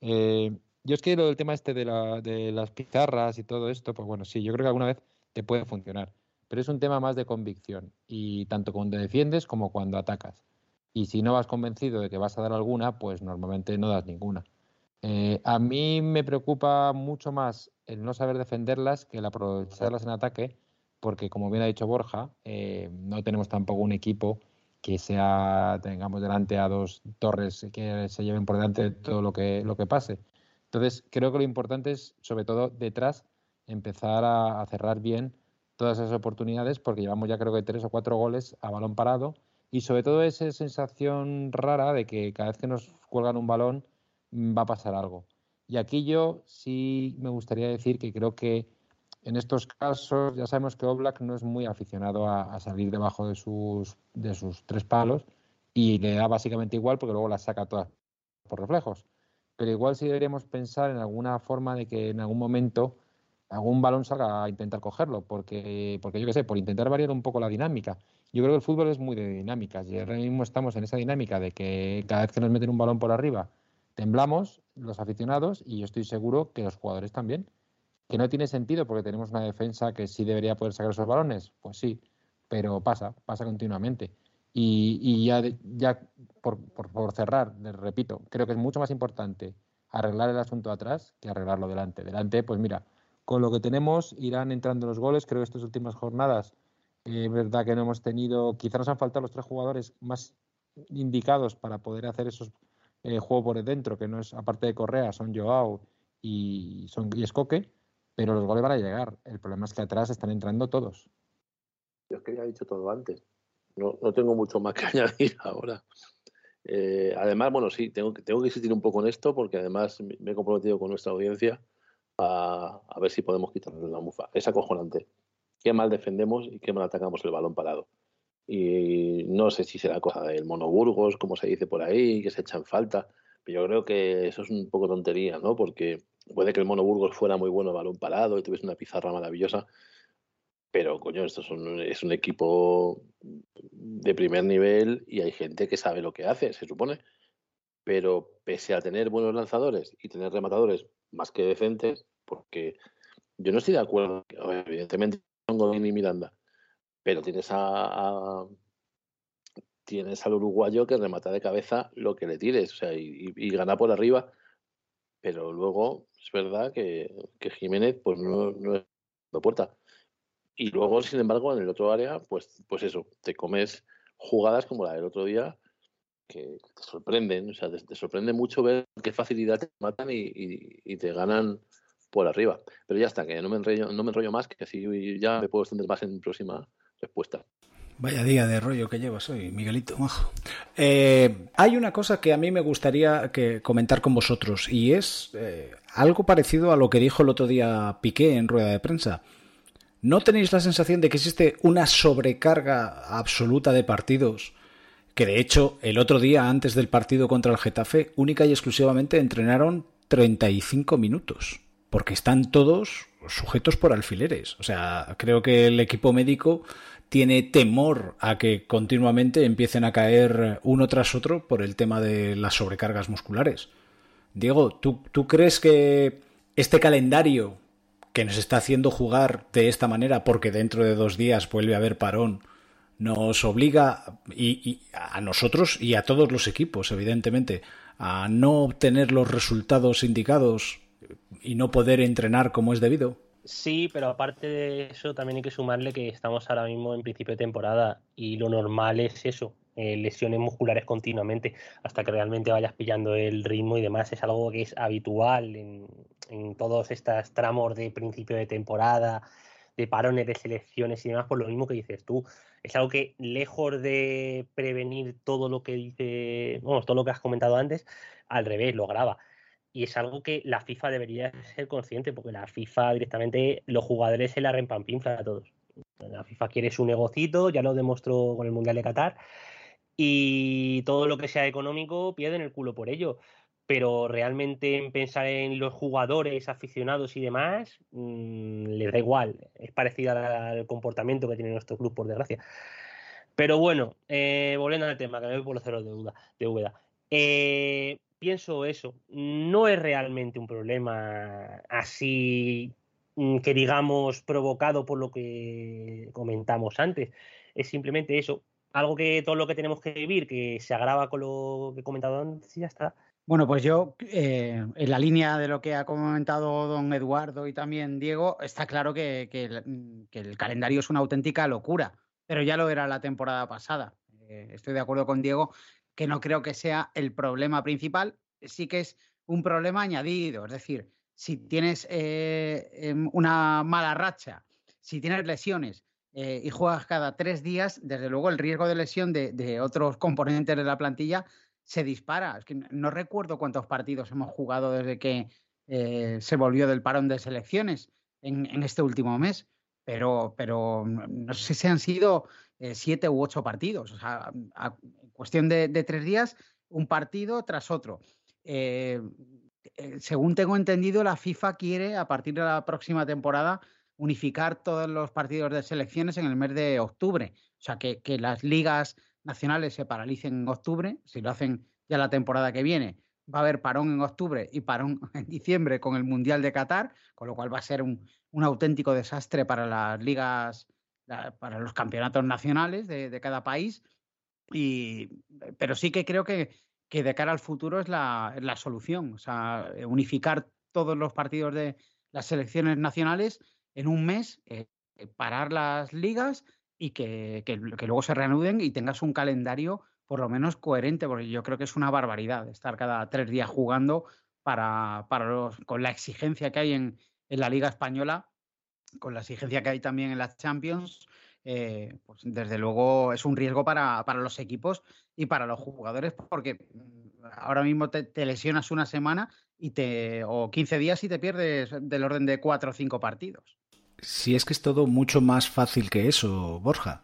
Eh, yo es que lo del tema este de, la- de las pizarras y todo esto, pues bueno, sí, yo creo que alguna vez te puede funcionar, pero es un tema más de convicción y tanto cuando defiendes como cuando atacas. Y si no vas convencido de que vas a dar alguna, pues normalmente no das ninguna. Eh, a mí me preocupa mucho más el no saber defenderlas que el aprovecharlas en ataque, porque como bien ha dicho Borja, eh, no tenemos tampoco un equipo que sea, tengamos delante a dos torres que se lleven por delante de todo lo que, lo que pase. Entonces, creo que lo importante es, sobre todo detrás, empezar a, cerrar bien todas esas oportunidades, porque llevamos ya creo que tres o cuatro goles a balón parado, y sobre todo esa sensación rara de que cada vez que nos cuelgan un balón mm, va a pasar algo. Y aquí yo sí me gustaría decir que creo que en estos casos ya sabemos que Oblak no es muy aficionado a, a salir debajo de sus, de sus tres palos y le da básicamente igual porque luego las saca todas por reflejos. Pero igual sí deberíamos pensar en alguna forma de que en algún momento algún balón salga a intentar cogerlo, porque, porque yo qué sé, por intentar variar un poco la dinámica. Yo creo que el fútbol es muy de dinámicas y ahora mismo estamos en esa dinámica de que cada vez que nos meten un balón por arriba temblamos los aficionados y yo estoy seguro que los jugadores también. Que no tiene sentido porque tenemos una defensa que sí debería poder sacar esos balones, pues sí, pero pasa, pasa continuamente. Y, y ya, por, por, por cerrar, repito, creo que es mucho más importante arreglar el asunto atrás que arreglarlo delante. Delante, pues mira, con lo que tenemos irán entrando los goles. Creo que estas últimas jornadas, eh, es verdad que no hemos tenido, quizá nos han faltado los tres jugadores más indicados para poder hacer esos eh, juegos por dentro, que no es, aparte de Correa, son Joao y, son, y Escoque, pero los goles van a llegar. El problema es que atrás están entrando todos. Yo es que ya he dicho todo antes. No, no tengo mucho más que *laughs* añadir ahora. Eh, además, bueno, sí, tengo, que- tengo que insistir un poco en esto porque además me me he comprometido con nuestra audiencia a, a ver si podemos quitarle la mufa. Es acojonante. Qué mal defendemos y qué mal atacamos el balón parado. Y no sé si será cosa del monoburgos, como se dice por ahí, que se echan falta. Pero yo creo que eso es un poco tontería, ¿no? Porque puede que el monoburgos fuera muy bueno el balón parado y tuviese una pizarra maravillosa, pero coño, esto es un, es un equipo de primer nivel y hay gente que sabe lo que hace, se supone. Pero pese a tener buenos lanzadores y tener rematadores más que decentes, porque yo no estoy de acuerdo, evidentemente son Godín y Miranda, pero tienes a, tienes al uruguayo que remata de cabeza lo que le tires, o sea, y, y- y gana por arriba, pero luego es verdad que, que Jiménez pues no, no es de puerta. Y luego, sin embargo, en el otro área, pues, pues eso, te comes jugadas como la del otro día que te sorprenden, o sea, te, sorprende mucho ver qué facilidad te matan y, y- te ganan por arriba. Pero ya está, que no me enrollo, no me enrollo más, que así ya me puedo extender más en próxima respuesta. Vaya día de rollo que llevas hoy, Miguelito. Eh, hay una cosa que a mí me gustaría que comentar con vosotros y es eh, algo parecido a lo que dijo el otro día Piqué en rueda de prensa. ¿No tenéis la sensación de que existe una sobrecarga absoluta de partidos? Que de hecho, el otro día, antes del partido contra el Getafe, única y exclusivamente entrenaron 35 minutos. Porque están todos sujetos por alfileres. O sea, creo que el equipo médico tiene temor a que continuamente empiecen a caer uno tras otro por el tema de las sobrecargas musculares. Diego, ¿tú, tú crees que este calendario que nos está haciendo jugar de esta manera, porque dentro de dos días vuelve a haber parón, nos obliga y, a nosotros y a todos los equipos, evidentemente, a no obtener los resultados indicados y no poder entrenar como es debido? Sí, pero aparte de eso, también hay que sumarle que estamos ahora mismo en principio de temporada y lo normal es eso, eh, lesiones musculares continuamente, hasta que realmente vayas pillando el ritmo y demás. Es algo que es habitual en, en todos estos tramos de principio de temporada, de parones de selecciones y demás, por lo mismo que dices tú. Es algo que, lejos de prevenir todo lo que dice, vamos, todo lo que has comentado antes, al revés, lo grava. Y es algo que la FIFA debería ser consciente, porque la FIFA directamente, los jugadores se la rempampinfla a todos. La FIFA quiere su negocito, ya lo demostró con el Mundial de Qatar, y todo lo que sea económico pierden el culo por ello. Pero realmente en pensar en los jugadores, aficionados y demás, mmm, les da igual. Es parecido al, comportamiento que tiene nuestro club, por desgracia. Pero bueno, eh, volviendo al tema, que me voy por los ceros de duda, de Úbeda. Eh, pienso eso, no es realmente un problema así mm, que digamos provocado por lo que comentamos antes, es simplemente eso, algo que todo lo que tenemos que vivir, que se agrava con lo que he comentado antes y ya está. Bueno, pues yo, eh, en la línea de lo que ha comentado don Eduardo y también Diego, está claro que, que, el, calendario es una auténtica locura, pero ya lo era la temporada pasada. Eh, estoy de acuerdo con Diego que no creo que sea el problema principal, sí que es un problema añadido. Es decir, si tienes eh, una mala racha, si tienes lesiones eh, y juegas cada tres días, desde luego el riesgo de lesión de, otros componentes de la plantilla se dispara. No recuerdo cuántos partidos hemos jugado desde que eh, se volvió del parón de selecciones en, este último mes. Pero, pero no sé si han sido eh, siete u ocho partidos. O sea, a- cuestión de, tres días, un partido tras otro. Según tengo entendido, la FIFA quiere, a partir de la próxima temporada, unificar todos los partidos de selecciones en el mes de octubre. O sea, que, que las ligas nacionales se paralicen en octubre, si lo hacen ya la temporada que viene. Va a haber parón en octubre y parón *laughs* en diciembre con el Mundial de Qatar, con lo cual va a ser un, un auténtico desastre para las ligas, para los campeonatos nacionales de, de cada país. Y, pero sí que creo que, que de cara al futuro es la, la solución. O sea, unificar todos los partidos de las selecciones nacionales en un mes, eh, parar las ligas y que, que- que luego se reanuden y tengas un calendario por lo menos coherente, porque yo creo que es una barbaridad estar cada tres días jugando para, para los, con la exigencia que hay en, en la Liga Española, con la exigencia que hay también en las Champions. eh, pues desde luego es un riesgo para, para los equipos y para los jugadores, porque mm, ahora mismo te, te lesionas una semana y te, o 15 días y te pierdes del orden de cuatro o cinco partidos. Si es que es todo mucho más fácil que eso, Borja.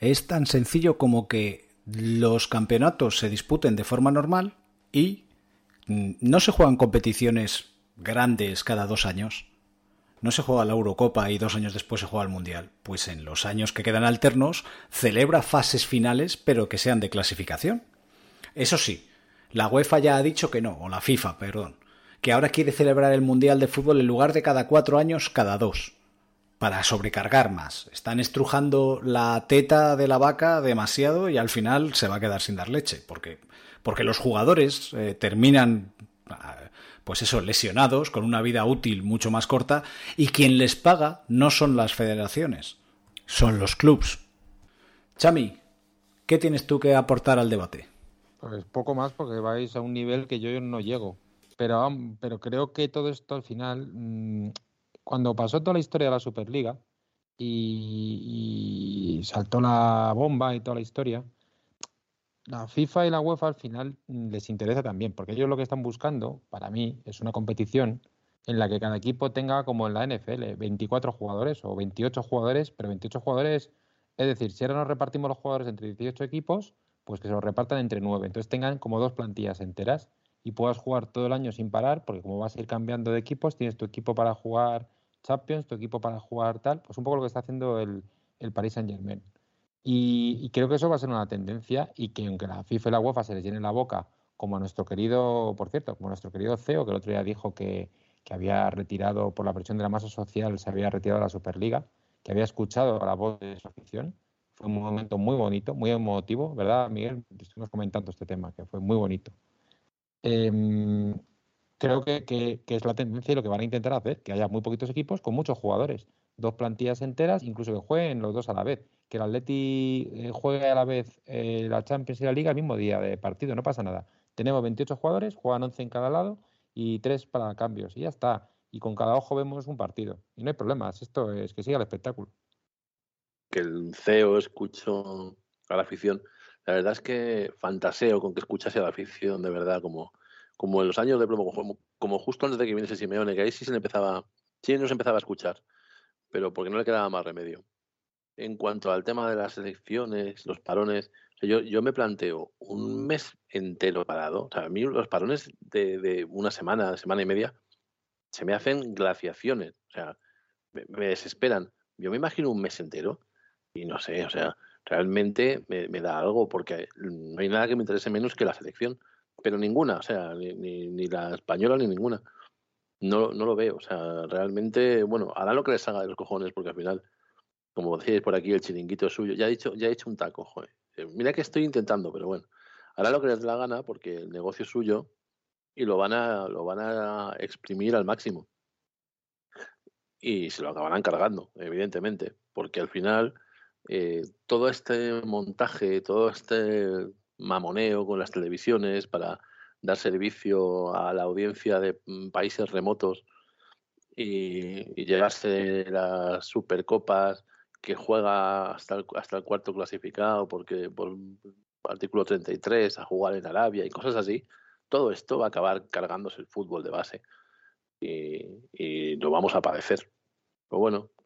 Es tan sencillo como que los campeonatos se disputen de forma normal y mm, no se juegan competiciones grandes cada dos años. No se juega la Eurocopa y dos años después se juega el Mundial. Pues en los años que quedan alternos celebra fases finales pero que sean de clasificación. Eso sí, la UEFA ya ha dicho que no, o la FIFA, perdón, que ahora quiere celebrar el Mundial de Fútbol en lugar de cada cuatro años, cada dos para sobrecargar más. Están estrujando la teta de la vaca demasiado y al final se va a quedar sin dar leche, porque, porque los jugadores eh, terminan, ah, pues eso, lesionados, con una vida útil mucho más corta, y quien les paga no son las federaciones, son los clubs. Chami, ¿qué tienes tú que aportar al debate? Pues poco más porque vais a un nivel que yo no llego. Pero, pero creo que todo esto al final, mm, cuando pasó toda la historia de la Superliga y, saltó la bomba y toda la historia, la FIFA y la UEFA al final mm, les interesa también, porque ellos lo que están buscando, para mí, es una competición en la que cada equipo tenga, como en la NFL, 24 jugadores o 28 jugadores, pero 28 jugadores, es decir, si ahora nos repartimos los jugadores entre 18 equipos, pues que se los repartan entre 9. Entonces tengan como dos plantillas enteras y puedas jugar todo el año sin parar, porque como vas a ir cambiando de equipos, tienes tu equipo para jugar Champions, tu equipo para jugar tal, pues un poco lo que está haciendo el, el Paris Saint Germain. Y, creo que eso va a ser una tendencia y que aunque la FIFA y la UEFA se les llenen la boca, como a nuestro querido, por cierto, como a nuestro querido CEO, que el otro día dijo que, que había retirado por la presión de la masa social, se había retirado de la Superliga, que había escuchado la voz de su afición. Fue un momento muy bonito, muy emotivo, ¿verdad, Miguel? Estuvimos comentando este tema, que fue muy bonito. Em, creo que, es la tendencia y lo que van a intentar hacer, que haya muy poquitos equipos con muchos jugadores, dos plantillas enteras, incluso que jueguen los dos a la vez, que el Atleti eh, juegue a la vez eh, la Champions y la Liga el mismo día de partido, no pasa nada. Tenemos 28 jugadores, juegan 11 en cada lado y 3 para cambios y ya está. Y con cada ojo vemos un partido y no hay problemas, esto es que siga el espectáculo. que el CEO escuchó a la afición. La verdad es que fantaseo con que escuchase la afición de verdad, como, como en los años de plomo, como, justo antes de que viniese Simeone, que ahí sí se empezaba, sí nos empezaba a escuchar, pero porque no le quedaba más remedio. En cuanto al tema de las elecciones, los parones, yo, yo me planteo un mes entero parado. O sea, a mí los parones de, de una semana, semana y media, se me hacen glaciaciones. O sea, me, me desesperan. Yo me imagino un mes entero y no sé, o sea, realmente me, me da algo porque no hay nada que me interese menos que la selección, pero ninguna, o sea, ni, ni, ni la española ni ninguna. No, no lo veo, o sea, realmente, bueno, hará lo que les haga de los cojones porque al final, como decíais por aquí, el chiringuito es suyo, ya he dicho, ya he hecho un taco, joder. Eh, Mira que estoy intentando, pero bueno, hará lo que les dé la gana porque el negocio es suyo y lo van a, lo van a exprimir al máximo. Y se lo acabarán cargando, evidentemente, porque al final eh, todo este montaje, todo este mamoneo con las televisiones para dar servicio a la audiencia de mm, países remotos y, llevarse las supercopas que juega hasta el, hasta el cuarto clasificado porque por artículo 33 a jugar en Arabia y cosas así, todo esto va a acabar cargándose el fútbol de base y, y lo vamos a padecer. Pero bueno,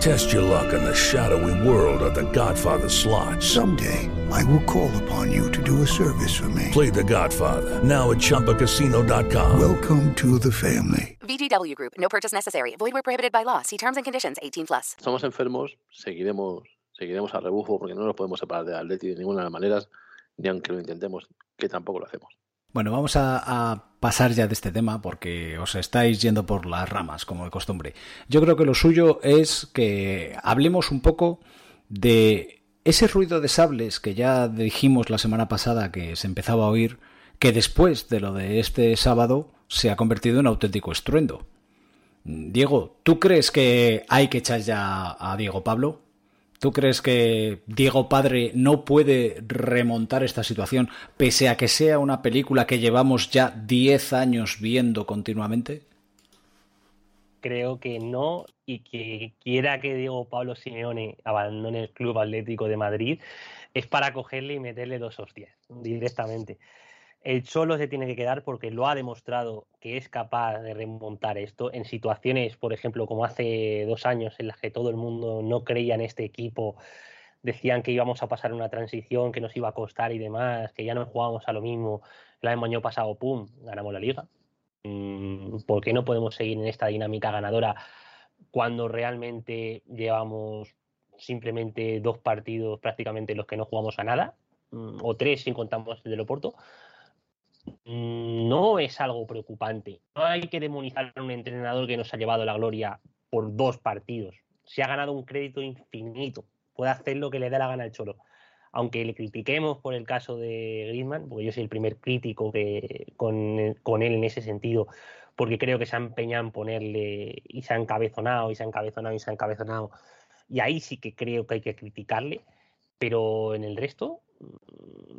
Test your luck in the shadowy world of The Godfather slot. Someday, I will call upon you to do a service for me. Play The Godfather now at ChumbaCasino.com. Welcome to the family. VGW Group. No purchase necessary. Void where prohibited by law. See terms and conditions. 18 plus. Estamos enfermos, seguiremos, seguiremos a rebufo porque no nos podemos separar del Atleti de ninguna de las maneras, ni aunque lo intentemos, que tampoco lo hacemos. Bueno, vamos a, pasar ya de este tema porque os estáis yendo por las ramas, como de costumbre. Yo creo que lo suyo es que hablemos un poco de ese ruido de sables que ya dijimos la semana pasada que se empezaba a oír, que después de lo de este sábado se ha convertido en auténtico estruendo. Diego, ¿tú crees que hay que echar ya a Diego Pablo? ¿Tú crees que Diego Padre no puede remontar esta situación pese a que sea una película que llevamos ya 10 años viendo continuamente? Creo que no y que quiera que Diego Pablo Simeone abandone el Club Atlético de Madrid es para cogerle y meterle dos hostias directamente. El Cholo se tiene que quedar porque lo ha demostrado que es capaz de remontar esto en situaciones, por ejemplo, como hace dos años en las que todo el mundo no creía en este equipo, decían que íbamos a pasar una transición, que nos iba a costar y demás, que ya no jugábamos a lo mismo. El año pasado, ¡pum!, ganamos la liga. Mm, ¿Por qué no podemos seguir en esta dinámica ganadora cuando realmente llevamos simplemente dos partidos prácticamente los que no jugamos a nada? Mm, O tres si contamos el del Oporto mm, no es algo preocupante. No hay que demonizar a un entrenador que nos ha llevado la gloria por dos partidos. Se ha ganado un crédito infinito. Puede hacer lo que le dé la gana al Cholo. Aunque le critiquemos por el caso de Griezmann, porque yo soy el primer crítico que, con, con él en ese sentido, porque creo que se ha empeñado en ponerle y se ha encabezonado y se ha encabezonado y se ha encabezonado. Y ahí sí que creo que hay que criticarle. Pero en el resto,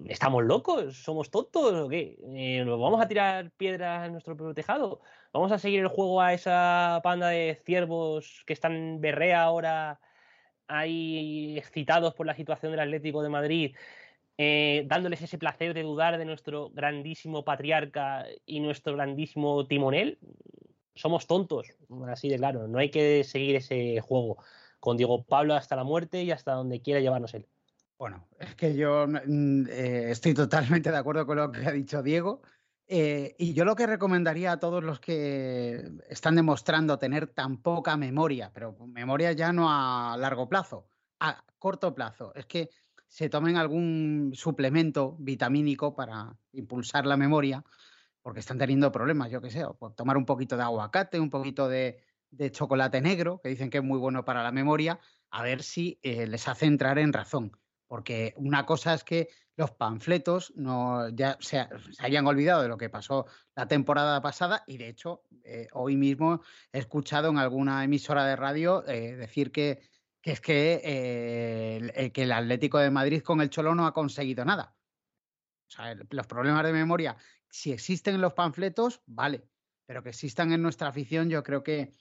¿Estamos locos? ¿Somos tontos o qué? Eh, ¿Nos vamos a tirar piedras en nuestro propio tejado? ¿Vamos a seguir el juego a esa panda de ciervos que están en berrea ahora ahí excitados por la situación del Atlético de Madrid, eh, dándoles ese placer de dudar de nuestro grandísimo patriarca y nuestro grandísimo timonel? Somos tontos, así de claro. No hay que seguir ese juego con Diego Pablo hasta la muerte y hasta donde quiera llevarnos él. Bueno, es que yo mm, eh, estoy totalmente de acuerdo con lo que ha dicho Diego. eh, y yo lo que recomendaría a todos los que están demostrando tener tan poca memoria, pero memoria ya no a largo plazo, a corto plazo, es que se tomen algún suplemento vitamínico para impulsar la memoria, porque están teniendo problemas, yo qué sé, tomar un poquito de aguacate, un poquito de, de chocolate negro, que dicen que es muy bueno para la memoria, a ver si eh, les hace entrar en razón. Porque una cosa es que los panfletos no, ya se, se hayan olvidado de lo que pasó la temporada pasada y de hecho eh, hoy mismo he escuchado en alguna emisora de radio eh, decir que, que es que, eh, que el Atlético de Madrid con el Cholo no ha conseguido nada. O sea, los problemas de memoria, si existen en los panfletos, vale, pero que existan en nuestra afición, yo creo que,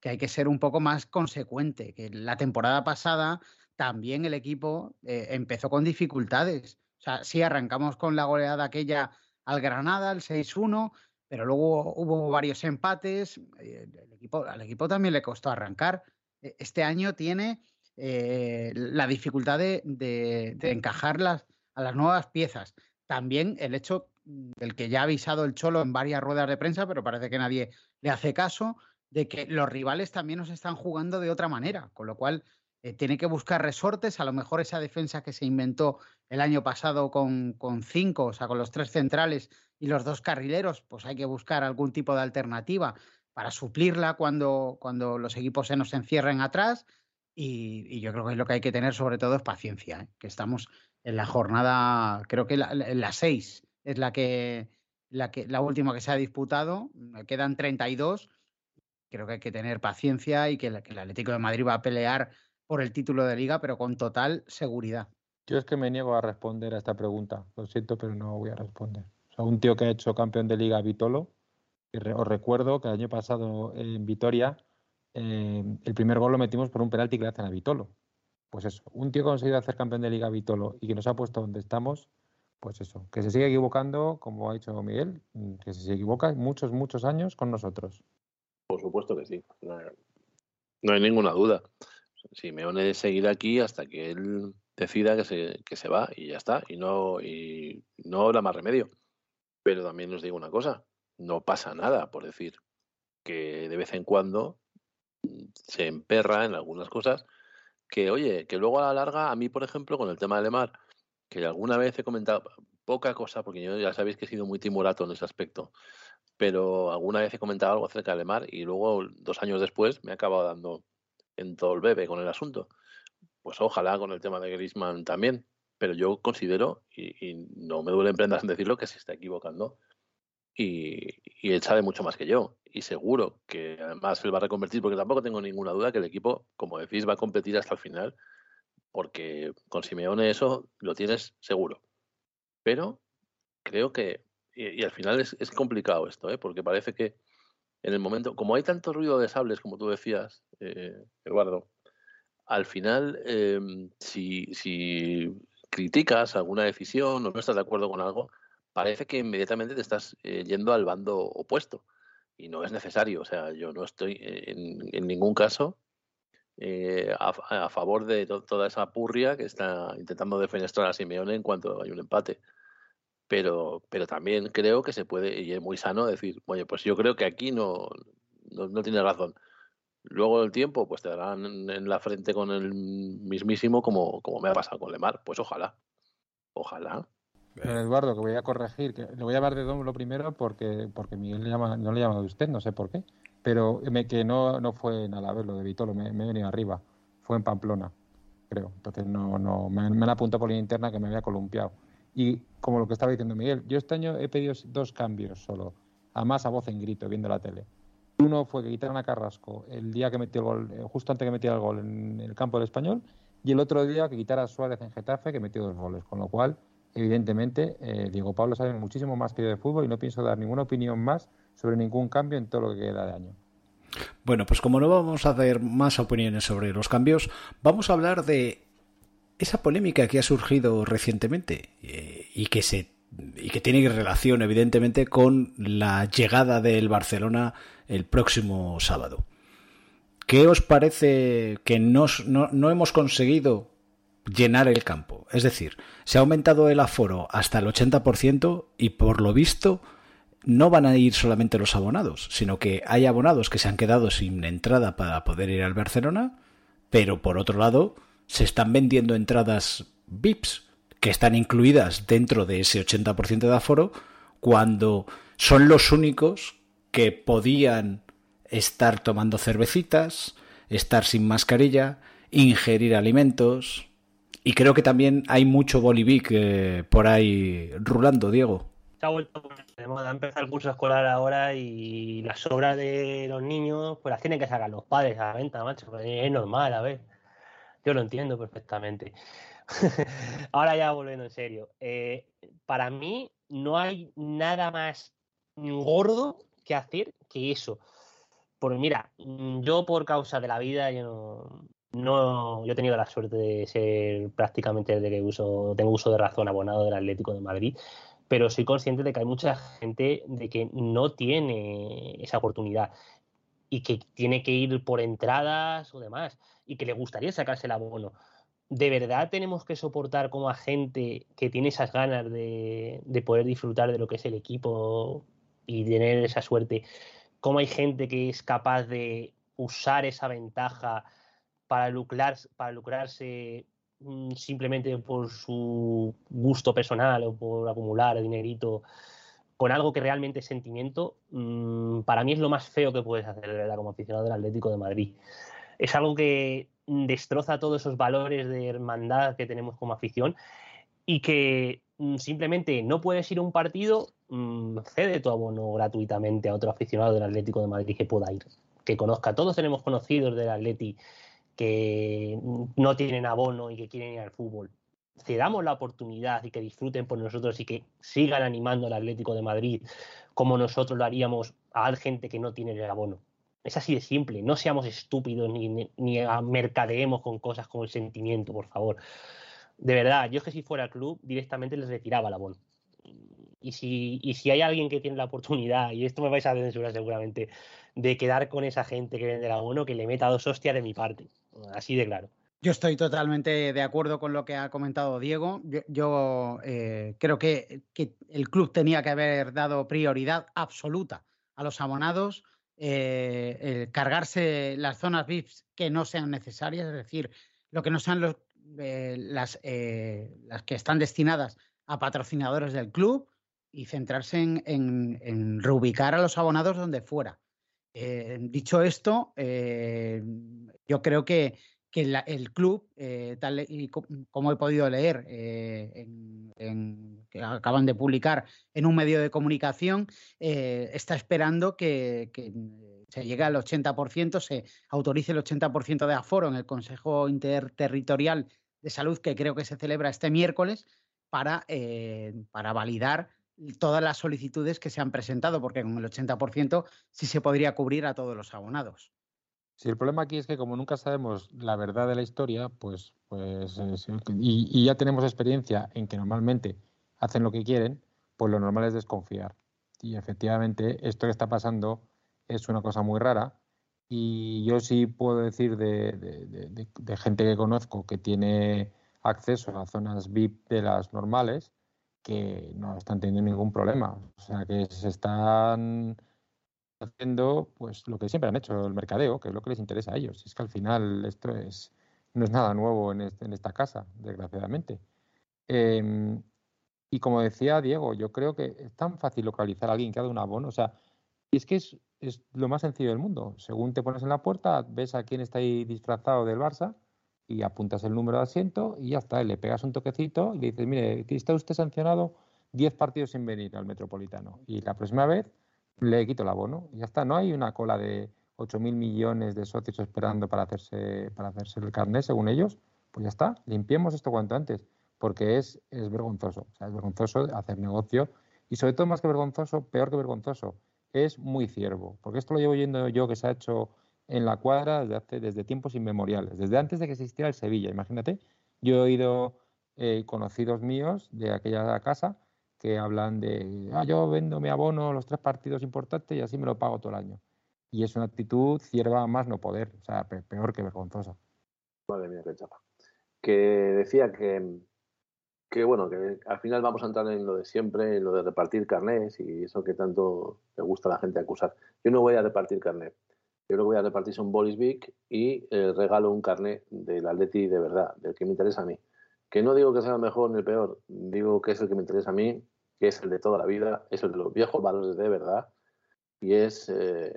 que hay que ser un poco más consecuente. Que la temporada pasada también el equipo eh, empezó con dificultades. O sea, sí arrancamos con la goleada aquella al Granada, el 6-1, pero luego hubo varios empates. eh, El equipo, al equipo también le costó arrancar. E- Este año tiene eh, la dificultad de, de- encajar las, a las nuevas piezas. También el hecho del que ya ha avisado el Cholo en varias ruedas de prensa, pero parece que nadie le hace caso, de que los rivales también nos están jugando de otra manera, con lo cual eh, tiene que buscar resortes, a lo mejor esa defensa que se inventó el año pasado con, con cinco, o sea, con los tres centrales, y los dos carrileros, pues hay que buscar algún tipo de alternativa para suplirla cuando, cuando los equipos se nos encierren atrás. Y, yo creo que lo que hay que tener sobre todo es paciencia, ¿eh? que estamos en la jornada, creo que la, seis es la que, la que la última que se ha disputado, quedan 32. Creo que hay que tener paciencia y que el Atlético de Madrid va a pelear por el título de liga, pero con total seguridad. Yo es que me niego a responder a esta pregunta. Lo siento, pero no voy a responder. O sea, un tío que ha hecho campeón de liga Vitolo, y re- os recuerdo que el año pasado en Vitoria eh, el primer gol lo metimos por un penalti que le hacen a Vitolo. Pues eso, un tío que ha conseguido hacer campeón de liga Vitolo y que nos ha puesto donde estamos, pues eso, que se sigue equivocando, como ha dicho Miguel, mm, que se equivoca muchos, muchos años con nosotros. Por supuesto que sí. No, no hay ninguna duda. Simeone seguirá aquí hasta que él decida que se, que se va y ya está. Y no, y no habrá más remedio. Pero también os digo una cosa, no pasa nada por decir que de vez en cuando se emperra en algunas cosas que, oye, que luego a la larga, a mí, por ejemplo, con el tema de Lemar, que alguna vez he comentado poca cosa, porque ya sabéis que he sido muy timorato en ese aspecto, pero alguna vez he comentado algo acerca de Lemar y luego, dos años después, me ha acabado dando en todo el bebé con el asunto. Pues ojalá con el tema de Griezmann también, pero yo considero, y, no me duele en prendas en decirlo, que se está equivocando y, y él sabe mucho más que yo. Y seguro que además él va a reconvertir, porque tampoco tengo ninguna duda que el equipo, como decís, va a competir hasta el final, porque con Simeone eso lo tienes seguro. Pero creo que, y, y al final es, es complicado esto, ¿eh? porque parece que en el momento, como hay tanto ruido de sables, como tú decías, eh, Eduardo, al final, eh, si, criticas alguna decisión o no estás de acuerdo con algo, parece que inmediatamente te estás eh, yendo al bando opuesto. Y no es necesario. O sea, yo no estoy en, ningún caso eh, a, favor de to- toda esa purria que está intentando defenestrar a Simeone en cuanto hay un empate. Pero, pero también creo que se puede, y es muy sano decir, oye, pues yo creo que aquí no, no, no tiene razón. Luego el tiempo, pues te darán en, la frente con el mismísimo como, como me ha pasado con Lemar. Pues ojalá. Ojalá. Eduardo, que voy a corregir, que le voy a hablar de Dom lo primero porque, porque Miguel le llama, no le llama de usted, no sé por qué. Pero que no, no fue en Alavés lo de Vitolo, me, me he venido arriba. Fue en Pamplona, creo. Entonces no, no, me, me han apuntado por línea interna que me había columpiado. Y como lo que estaba diciendo Miguel, yo este año he pedido dos cambios solo, además a voz en grito, viendo la tele. Uno fue que quitaran a Carrasco el día que metió el gol, eh, justo antes que metiera el gol en el campo del español, y el otro día que quitara a Suárez en Getafe, que metió dos goles. Con lo cual, evidentemente, eh, Diego Pablo sabe muchísimo más que yo de fútbol y no pienso dar ninguna opinión más sobre ningún cambio en todo lo que queda de año. Bueno, pues como no vamos a hacer más opiniones sobre los cambios, vamos a hablar de esa polémica que ha surgido recientemente eh, y que se y que tiene relación evidentemente con la llegada del Barcelona el próximo sábado. ¿Qué os parece que no, no hemos conseguido llenar el campo? Es decir, se ha aumentado el aforo hasta el 80% y por lo visto no van a ir solamente los abonados, sino que hay abonados que se han quedado sin entrada para poder ir al Barcelona, pero por otro lado se están vendiendo entradas VIPs que están incluidas dentro de ese 80% de aforo cuando son los únicos que podían estar tomando cervecitas, estar sin mascarilla, ingerir alimentos. Y creo que también hay mucho bolivic eh, por ahí rulando, Diego. Se ha vuelto de moda. Empieza el curso escolar ahora y las sobras de los niños, pues las tienen que sacar los padres a la venta, macho. pues Es normal, a ver. Yo lo entiendo perfectamente. *laughs* Ahora ya volviendo en serio. eh, para mí no hay nada más gordo que hacer que eso. Porque mira, mm, yo por causa de la vida, yo no, no- yo he tenido la suerte de ser prácticamente desde que uso, tengo uso de razón abonado del Atlético de Madrid, pero soy consciente de que hay mucha gente de que no tiene esa oportunidad y que tiene que ir por entradas o demás y que le gustaría sacarse el abono. ¿De verdad tenemos que soportar como a gente que tiene esas ganas de, de poder disfrutar de lo que es el equipo y tener esa suerte? ¿Cómo hay gente que es capaz de usar esa ventaja para, lucrar, para lucrarse mm, simplemente por su gusto personal o por acumular dinerito con algo que realmente es sentimiento, mm, para mí es lo más feo que puedes hacer, como aficionado del Atlético de Madrid. Es algo que destroza todos esos valores de hermandad que tenemos como afición y que mm, simplemente no puedes ir a un partido, mm, cede tu abono gratuitamente a otro aficionado del Atlético de Madrid que pueda ir, que conozca. Todos tenemos conocidos del Atleti que mm, no tienen abono y que quieren ir al fútbol. Cedamos la oportunidad y que disfruten por nosotros y que sigan animando al Atlético de Madrid como nosotros lo haríamos a gente que no tiene el abono. Es así de simple, no seamos estúpidos ni, ni, mercadeemos con cosas como el sentimiento, por favor. De verdad, yo es que si fuera el club, directamente les retiraba el abono. Y si, y si hay alguien que tiene la oportunidad, y esto me vais a censurar seguramente, de quedar con esa gente que vende el abono, que le meta dos hostias de mi parte. Así de claro. Yo estoy totalmente de acuerdo con lo que ha comentado Diego. Yo, eh, creo que, el club tenía que haber dado prioridad absoluta a los abonados, eh, cargarse las zonas VIPs que no sean necesarias, es decir, lo que no sean los, eh, las, eh, que están destinadas a patrocinadores del club y centrarse en, reubicar a los abonados donde fuera. Dicho esto, yo creo que, que el club, eh, tal y co- como he podido leer, eh, que acaban de publicar en un medio de comunicación, eh, está esperando que, que, eh, se llegue al 80%, se autorice el 80% de aforo en el Consejo Interterritorial de Salud, que creo que se celebra este miércoles, para, para validar todas las solicitudes que se han presentado, porque con el 80% sí se podría cubrir a todos los abonados. Sí, el problema aquí es que como nunca sabemos la verdad de la historia, pues, pues y, y ya tenemos experiencia en que normalmente hacen lo que quieren, pues lo normal es desconfiar. Y efectivamente esto que está pasando es una cosa muy rara. Y yo sí puedo decir de, de- de- de- de gente que conozco que tiene acceso a zonas VIP de las normales, que no están teniendo ningún problema. O sea, que se están haciendo pues lo que siempre han hecho, el mercadeo, que es lo que les interesa a ellos. Es que al final esto es, no es nada nuevo en, este- esta casa, desgraciadamente. Em, y como decía Diego, yo creo que es tan fácil localizar a alguien que ha dado un abono. O sea, es que es, es lo más sencillo del mundo. Según te pones en la puerta, ves a quién está ahí disfrazado del Barça y apuntas el número de asiento y ya está. Le pegas un toquecito y le dices, mire, está usted sancionado 10 partidos sin venir al Metropolitano. Y la próxima vez le quito el abono y ya está. No hay una cola de 8.000 millones de socios esperando para hacerse, para hacerse el carnet, según ellos. Pues ya está, limpiemos esto cuanto antes, porque es, es vergonzoso. O sea, es vergonzoso hacer negocio y sobre todo más que vergonzoso, peor que vergonzoso, es muy ciervo. Porque esto lo llevo yendo yo que se ha hecho en la cuadra desde, hace, desde tiempos inmemoriales, desde antes de que existiera el Sevilla. Imagínate, yo he oído eh, conocidos míos de aquella casa que hablan de, ah, yo vendo mi abono los tres partidos importantes y así me lo pago todo el año. Y es una actitud cierva más no poder, o sea, pe- peor que vergonzosa. Madre mía, qué chapa. Que decía que, que, bueno, que al final vamos a entrar en lo de siempre, en lo de repartir carnés y eso que tanto le gusta a la gente acusar. Yo no voy a repartir carnet. Yo lo voy a repartir son bolis big y eh, regalo un carnet del Atleti de verdad, del que me interesa a mí. Que no digo que sea el mejor ni el peor, digo que es el que me interesa a mí, que es el de toda la vida, es el de los viejos valores de verdad y es, eh,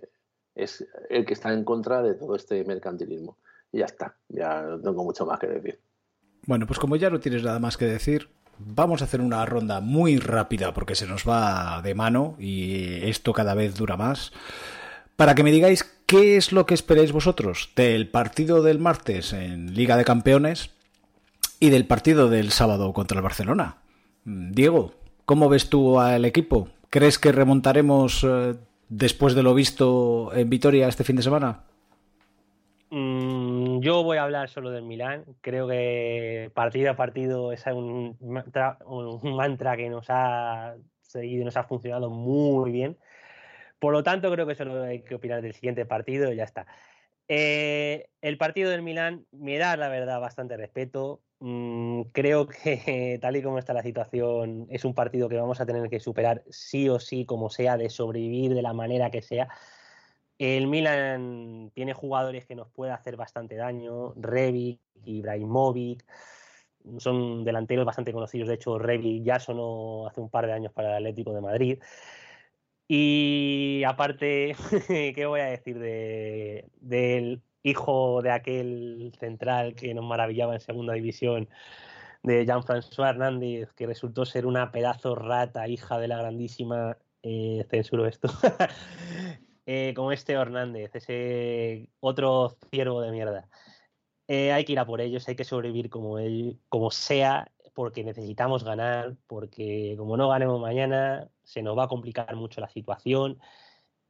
es el que está en contra de todo este mercantilismo. Y ya está, ya no tengo mucho más que decir. Bueno, pues como ya no tienes nada más que decir, vamos a hacer una ronda muy rápida porque se nos va de mano y esto cada vez dura más. Para que me digáis qué es lo que esperáis vosotros del partido del martes en Liga de Campeones y del partido del sábado contra el Barcelona. Mm, Diego, ¿cómo ves tú al equipo? ¿Crees que remontaremos eh, después de lo visto en Vitoria este fin de semana? Mm, yo voy a hablar solo del Milán. Creo que partido a partido es un mantra, que nos ha seguido y nos ha funcionado muy bien. Por lo tanto, creo que solo hay que opinar del siguiente partido y ya está. Eh, el partido del Milán me da, la verdad, bastante respeto. Mm, creo que, *laughs* tal y como está la situación, es un partido que vamos a tener que superar sí o sí, como sea, de sobrevivir de la manera que sea. El Milan tiene jugadores que nos puede hacer bastante daño, Rebic, Ibrahimovic. son delanteros bastante conocidos. De hecho, Revi ya sonó hace un par de años para el Atlético de Madrid. Y aparte, *laughs* ¿qué voy a decir de, del hijo de aquel central que nos maravillaba en segunda división, de Jean-François Hernández, que resultó ser una pedazo rata, hija de la grandísima, eh, censuro esto, *laughs* eh, como este Hernández, ese otro ciervo de mierda. Eh, hay que ir a por ellos, hay que sobrevivir como, él, como sea, porque necesitamos ganar, porque como no ganemos mañana, se nos va a complicar mucho la situación.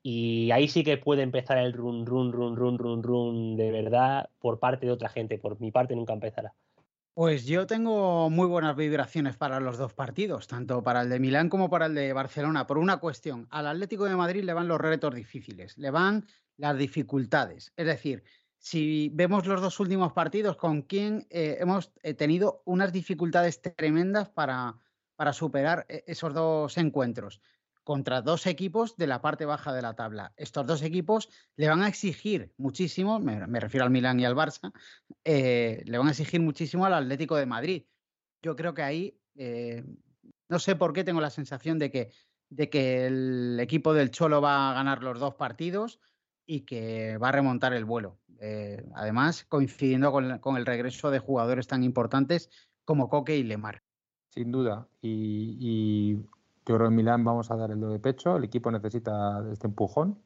Y ahí sí que puede empezar el run, run, run, run, run, run de verdad por parte de otra gente. Por mi parte nunca empezará. Pues yo tengo muy buenas vibraciones para los dos partidos, tanto para el de Milán como para el de Barcelona, por una cuestión. Al Atlético de Madrid le van los retos difíciles, le van las dificultades. Es decir, si vemos los dos últimos partidos, con quién eh, hemos eh, tenido unas dificultades tremendas para, para superar eh, esos dos encuentros contra dos equipos de la parte baja de la tabla. Estos dos equipos le van a exigir muchísimo, me, refiero al Milán y al Barça, eh, le van a exigir muchísimo al Atlético de Madrid. Yo creo que ahí, eh, no sé por qué tengo la sensación de que, de que el equipo del Cholo va a ganar los dos partidos y que va a remontar el vuelo. Eh, además, coincidiendo con, el regreso de jugadores tan importantes como Coque y Lemar. Sin duda. Y yo creo en Milán vamos a dar el do de pecho. El equipo necesita este empujón.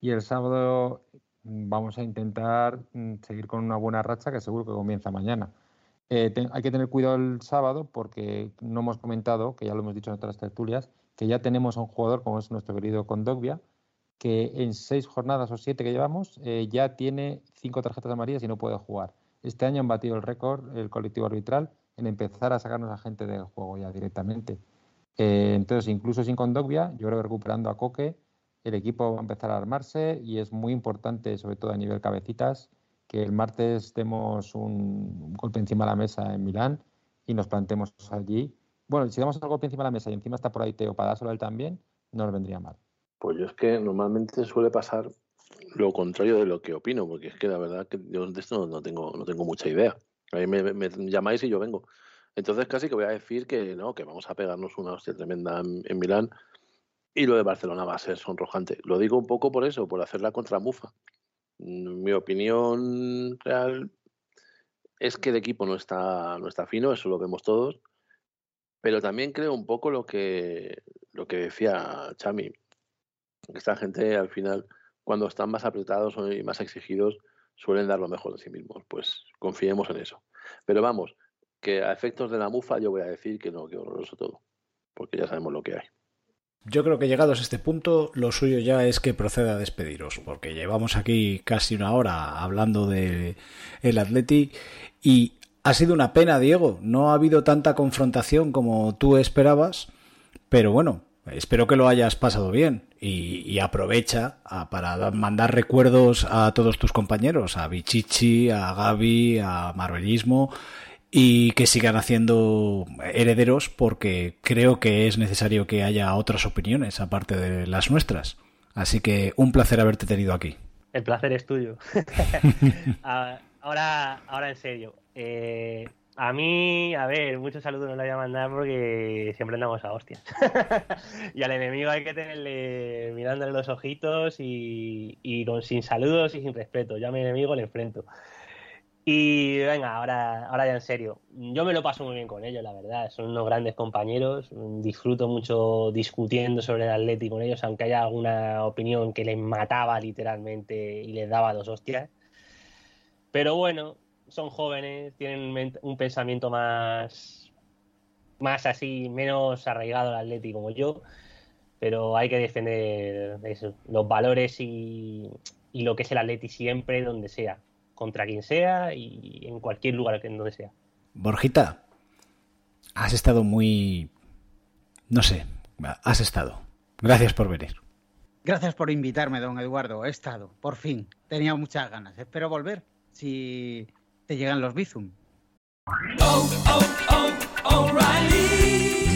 Y el sábado mm, vamos a intentar mm, seguir con una buena racha que seguro que comienza mañana. Eh, hay que tener cuidado el sábado porque no hemos comentado, que ya lo hemos dicho en otras tertulias, que ya tenemos a un jugador como es nuestro querido Condogbia, que en seis jornadas o siete que llevamos eh, ya tiene cinco tarjetas amarillas y no puede jugar. Este año han batido el récord el colectivo arbitral en empezar a sacarnos a gente del juego ya directamente. Eh, entonces, incluso sin Condogbia, yo creo que recuperando a Coque, el equipo va a empezar a armarse y es muy importante, sobre todo a nivel cabecitas, que el martes demos un, golpe encima de la mesa en Milán y nos plantemos allí. Bueno, si damos el golpe encima de la mesa y encima está por ahí Teo para dárselo a él también, no nos vendría mal. Pues yo es que normalmente suele pasar lo contrario de lo que opino, porque es que la verdad que yo de esto no, tengo, no tengo mucha idea. A mí me, me llamáis y yo vengo. Entonces casi que voy a decir que no, que vamos a pegarnos una hostia tremenda en, Milán y lo de Barcelona va a ser sonrojante. Lo digo un poco por eso, por hacer la contramufa. Mm, Mi opinión real es que el equipo no está, no está fino, eso lo vemos todos. Pero también creo un poco lo que, lo que decía Chami. Esta gente al final, cuando están más apretados y más exigidos, suelen dar lo mejor de sí mismos. Pues confiemos en eso. Pero vamos, que a efectos de la mufa yo voy a decir que no, que horroroso todo. Porque ya sabemos lo que hay. Yo creo que llegados a este punto, lo suyo ya es que proceda a despediros, porque llevamos aquí casi una hora hablando de el Atleti y ha sido una pena, Diego. No ha habido tanta confrontación como tú esperabas, pero bueno, espero que lo hayas pasado bien y, aprovecha a- para da- mandar recuerdos a todos tus compañeros, a Bichichi, a Gaby, a Marvelismo y que sigan haciendo herederos porque creo que es necesario que haya otras opiniones aparte de las nuestras. Así que un placer haberte tenido aquí. El placer es tuyo. *laughs* Ahora, ahora en serio. Eh, a mí, a ver, muchos saludos no le voy a mandar porque siempre andamos a hostias. *laughs* y al enemigo hay que tenerle mirándole los ojitos y, y con, sin saludos y sin respeto. Yo a mi enemigo le enfrento. Y venga, ahora, ahora ya en serio. Yo me lo paso muy bien con ellos, la verdad. Son unos grandes compañeros. Disfruto mucho discutiendo sobre el Atleti con ellos, aunque haya alguna opinión que les mataba literalmente y les daba dos hostias. Pero bueno, son jóvenes, tienen un pensamiento más, más así, menos arraigado al Atleti como yo. Pero hay que defender los valores y, y lo que es el Atleti siempre, donde sea contra quien sea y en cualquier lugar que en donde sea. Borjita, has estado muy... no sé, has estado. Gracias por venir. Gracias por invitarme, don Eduardo. He estado, por fin. Tenía muchas ganas. Espero volver si te llegan los Bizum. O'Reilly.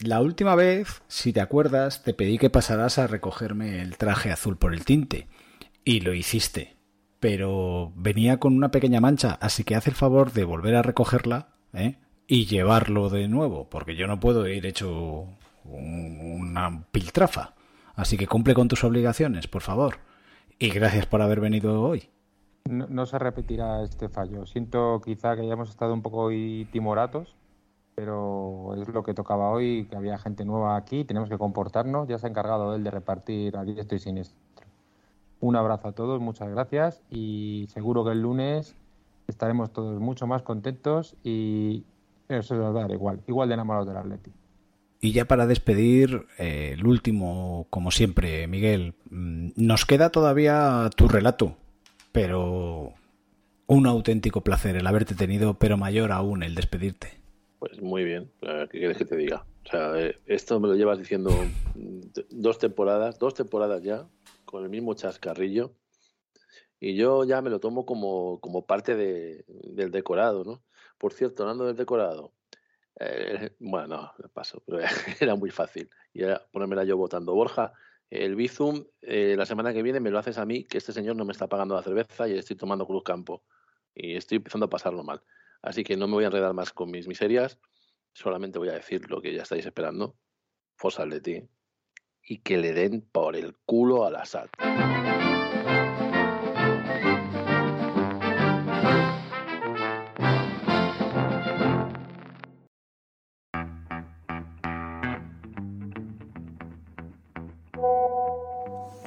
la última vez, si te acuerdas, te pedí que pasaras a recogerme el traje azul por el tinte. Y lo hiciste. Pero venía con una pequeña mancha, así que haz el favor de volver a recogerla ¿eh? y llevarlo de nuevo, porque yo no puedo ir hecho un- una piltrafa. Así que cumple con tus obligaciones, por favor. Y gracias por haber venido hoy. No, no se repetirá este fallo. Siento quizá que hayamos estado un poco timoratos, pero es lo que tocaba hoy, que había gente nueva aquí, tenemos que comportarnos. Ya se ha encargado él de repartir a diestro y siniestro. Un abrazo a todos, muchas gracias y seguro que el lunes estaremos todos mucho más contentos y eso nos va igual, igual de enamorados del Atleti. Y ya para despedir, eh, el último, como siempre, Miguel, mm, nos queda todavía tu relato, pero un auténtico placer el haberte tenido, pero mayor aún el despedirte. Pues muy bien, ¿qué quieres que te diga? O sea, eh, esto me lo llevas diciendo dos temporadas, dos temporadas ya, con el mismo chascarrillo, y yo ya me lo tomo como, como parte de- del decorado, ¿no? Por cierto, hablando del decorado, eh, bueno, no, paso, pero *laughs* era muy fácil. Y era ponérmela yo votando. Borja, el Bizum, eh, la semana que viene me lo haces a mí, que este señor no me está pagando la cerveza y estoy tomando Cruz Campo. Y estoy empezando a pasarlo mal. Así que no me voy a enredar más con mis miserias. Solamente voy a decir lo que ya estáis esperando. Fosa de ti. Y que le den por el culo a la SAT.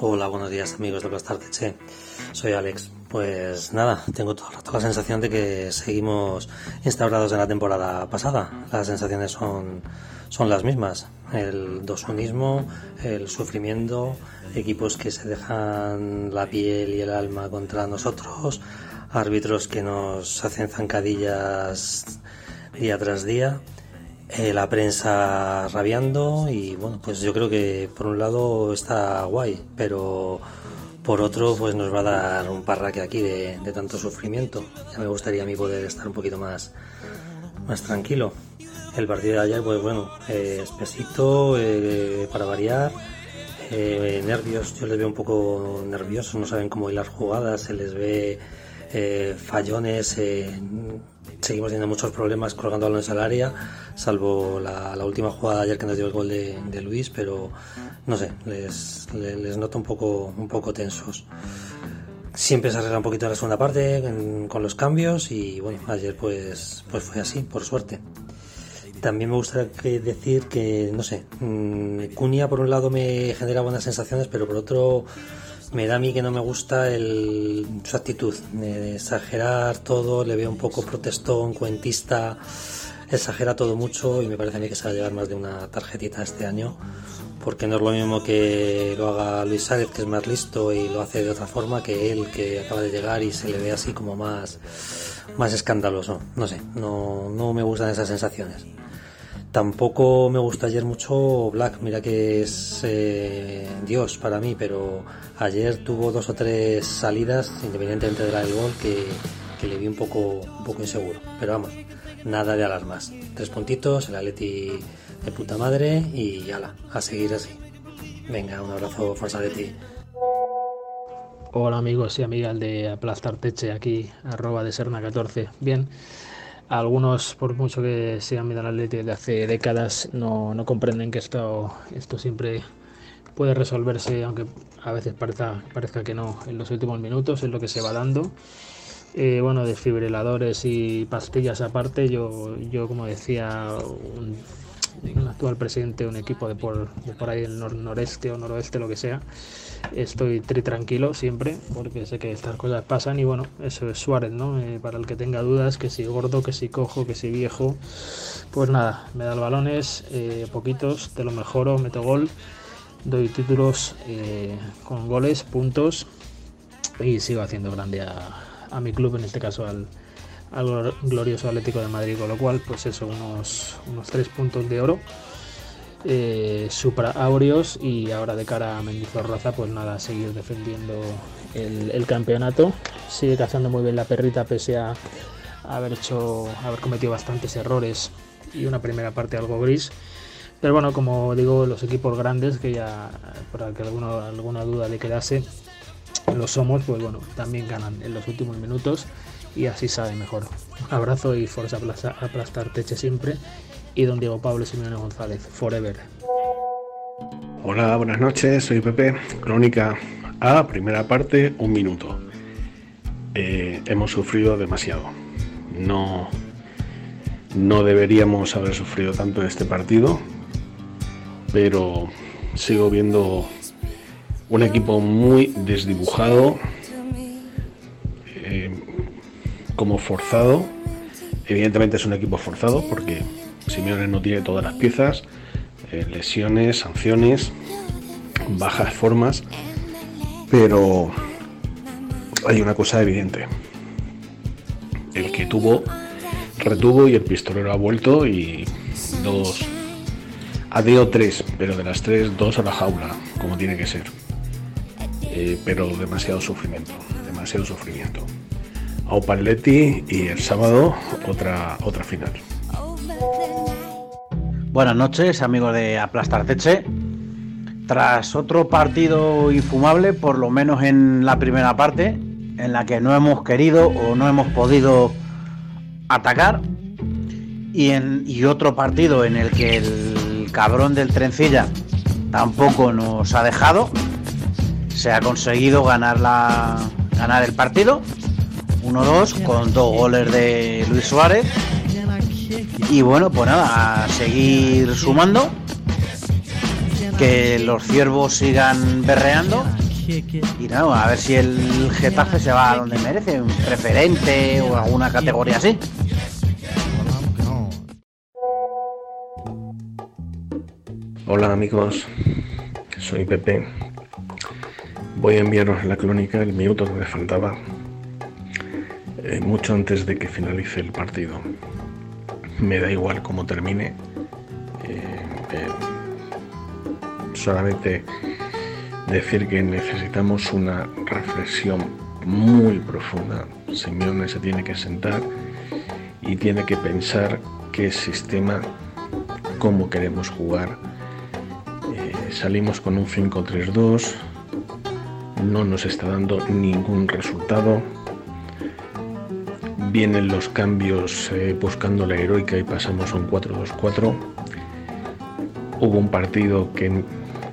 Hola, buenos días amigos de Plastarteche. Soy Alex. Pues nada, tengo todo el rato la sensación de que seguimos instaurados en la temporada pasada. Las sensaciones son, son las mismas. El dosunismo, el sufrimiento, equipos que se dejan la piel y el alma contra nosotros, árbitros que nos hacen zancadillas día tras día eh, la prensa rabiando y bueno, pues yo creo que por un lado está guay, pero por otro pues nos va a dar un parraque aquí de, tanto sufrimiento. Ya me gustaría a mí poder estar un poquito más, más tranquilo. El partido de ayer, pues bueno, eh, espesito eh, para variar. eh, nervios, yo les veo un poco nerviosos, no saben cómo hilar jugadas, se les ve eh, fallones, eh, seguimos teniendo muchos problemas colgando balones al área, salvo la, última jugada ayer que nos dio el gol de, Luis, pero no sé, les, les, les noto un poco, un poco tensos. Siempre se arregla un poquito en la segunda parte con los cambios y bueno, ayer pues, pues fue así, por suerte. También me gustaría decir que, no sé, mm, Cunha por un lado me genera buenas sensaciones, pero por otro me da a mí que no me gusta su actitud de exagerar todo, le veo un poco protestón, cuentista, exagera todo mucho y me parece a mí que se va a llevar más de una tarjetita este año, porque no es lo mismo que lo haga Luis Suárez, que es más listo y lo hace de otra forma, que él, que acaba de llegar y se le ve así como más, más escandaloso. No sé, no, no me gustan esas sensaciones. Tampoco me gustó ayer mucho Black, mira que es eh, Dios para mí, pero ayer tuvo dos o tres salidas, independientemente de la del gol, que, que le vi un poco, un poco inseguro. Pero vamos, nada de alarmas. Tres puntitos, el Atleti de puta madre y ala, a seguir así. Venga, un abrazo, Forza Atleti. Hola amigos y amigas de Aplastar Teche, aquí arroba de Serna14. Bien, algunos por mucho que al Atleti desde hace décadas no, no comprenden que esto, esto siempre puede resolverse, aunque a veces parezca, parezca que no, en los últimos minutos, es lo que se va dando. Eh, bueno, desfibriladores y pastillas aparte, yo, yo como decía, un- actual presidente de un equipo de por, de por ahí del nor- noreste o noroeste, lo que sea, estoy tri tranquilo siempre, porque sé que estas cosas pasan y bueno, eso es Suárez, ¿no? Eh, para el que tenga dudas, que si gordo, que si cojo, que si viejo, pues nada, me da los balones, eh, poquitos, te lo mejoro, meto gol, doy títulos eh, con goles, puntos y sigo haciendo grande a, mi club, en este caso al, al glor- glorioso Atlético de Madrid, con lo cual, pues eso, unos, unos tres puntos de oro eh, supra áureos y ahora de cara a Mendizorroza, pues nada, seguir defendiendo el, campeonato. Sigue cazando muy bien la perrita pese a haber hecho, haber cometido bastantes errores y una primera parte algo gris. Pero bueno, como digo, los equipos grandes, que ya para que alguno, alguna duda le quedase, lo somos, pues bueno, también ganan en los últimos minutos y así sabe mejor. Abrazo y fuerza aplasta- aplastar teche siempre. Y don Diego Pablo Simeone González, forever. Hola, buenas noches, soy Pepe. Crónica A, primera parte, un minuto. Eh, hemos sufrido demasiado. No, no deberíamos haber sufrido tanto en este partido, pero sigo viendo un equipo muy desdibujado, eh, como forzado. Evidentemente es un equipo forzado porque Simeone no tiene todas las piezas, eh, lesiones, sanciones, bajas formas, pero hay una cosa evidente. El que tuvo, retuvo y el pistolero ha vuelto y dos, ha tenido tres, pero de las tres, dos a la jaula, como tiene que ser. Eh, pero demasiado sufrimiento, demasiado sufrimiento. Aupa Atleti y el sábado otra, otra final. Buenas noches, amigos de Aplastarteche. Tras otro partido infumable, por lo menos en la primera parte, en la que no hemos querido o no hemos podido atacar, y, y otro partido en el que el cabrón del trencilla tampoco nos ha dejado, se ha conseguido ganar, la, ganar el partido 1-2 con dos goles de Luis Suárez. Y bueno, pues nada, a seguir sumando. Que los ciervos sigan berreando. Y nada, a ver si el Getafe se va a donde merece, un preferente o alguna categoría así. Hola amigos, soy Pepe. Voy a enviaros en la crónica el minuto que me faltaba, eh, mucho antes de que finalice el partido. Me da igual cómo termine, eh, eh, solamente decir que necesitamos una reflexión muy profunda. Simeone se tiene que sentar y tiene que pensar qué sistema, cómo queremos jugar. Eh, salimos con un 5-3-2, no nos está dando ningún resultado. Vienen los cambios eh, buscando la heroica y pasamos a un 4-2-4. Hubo un partido que,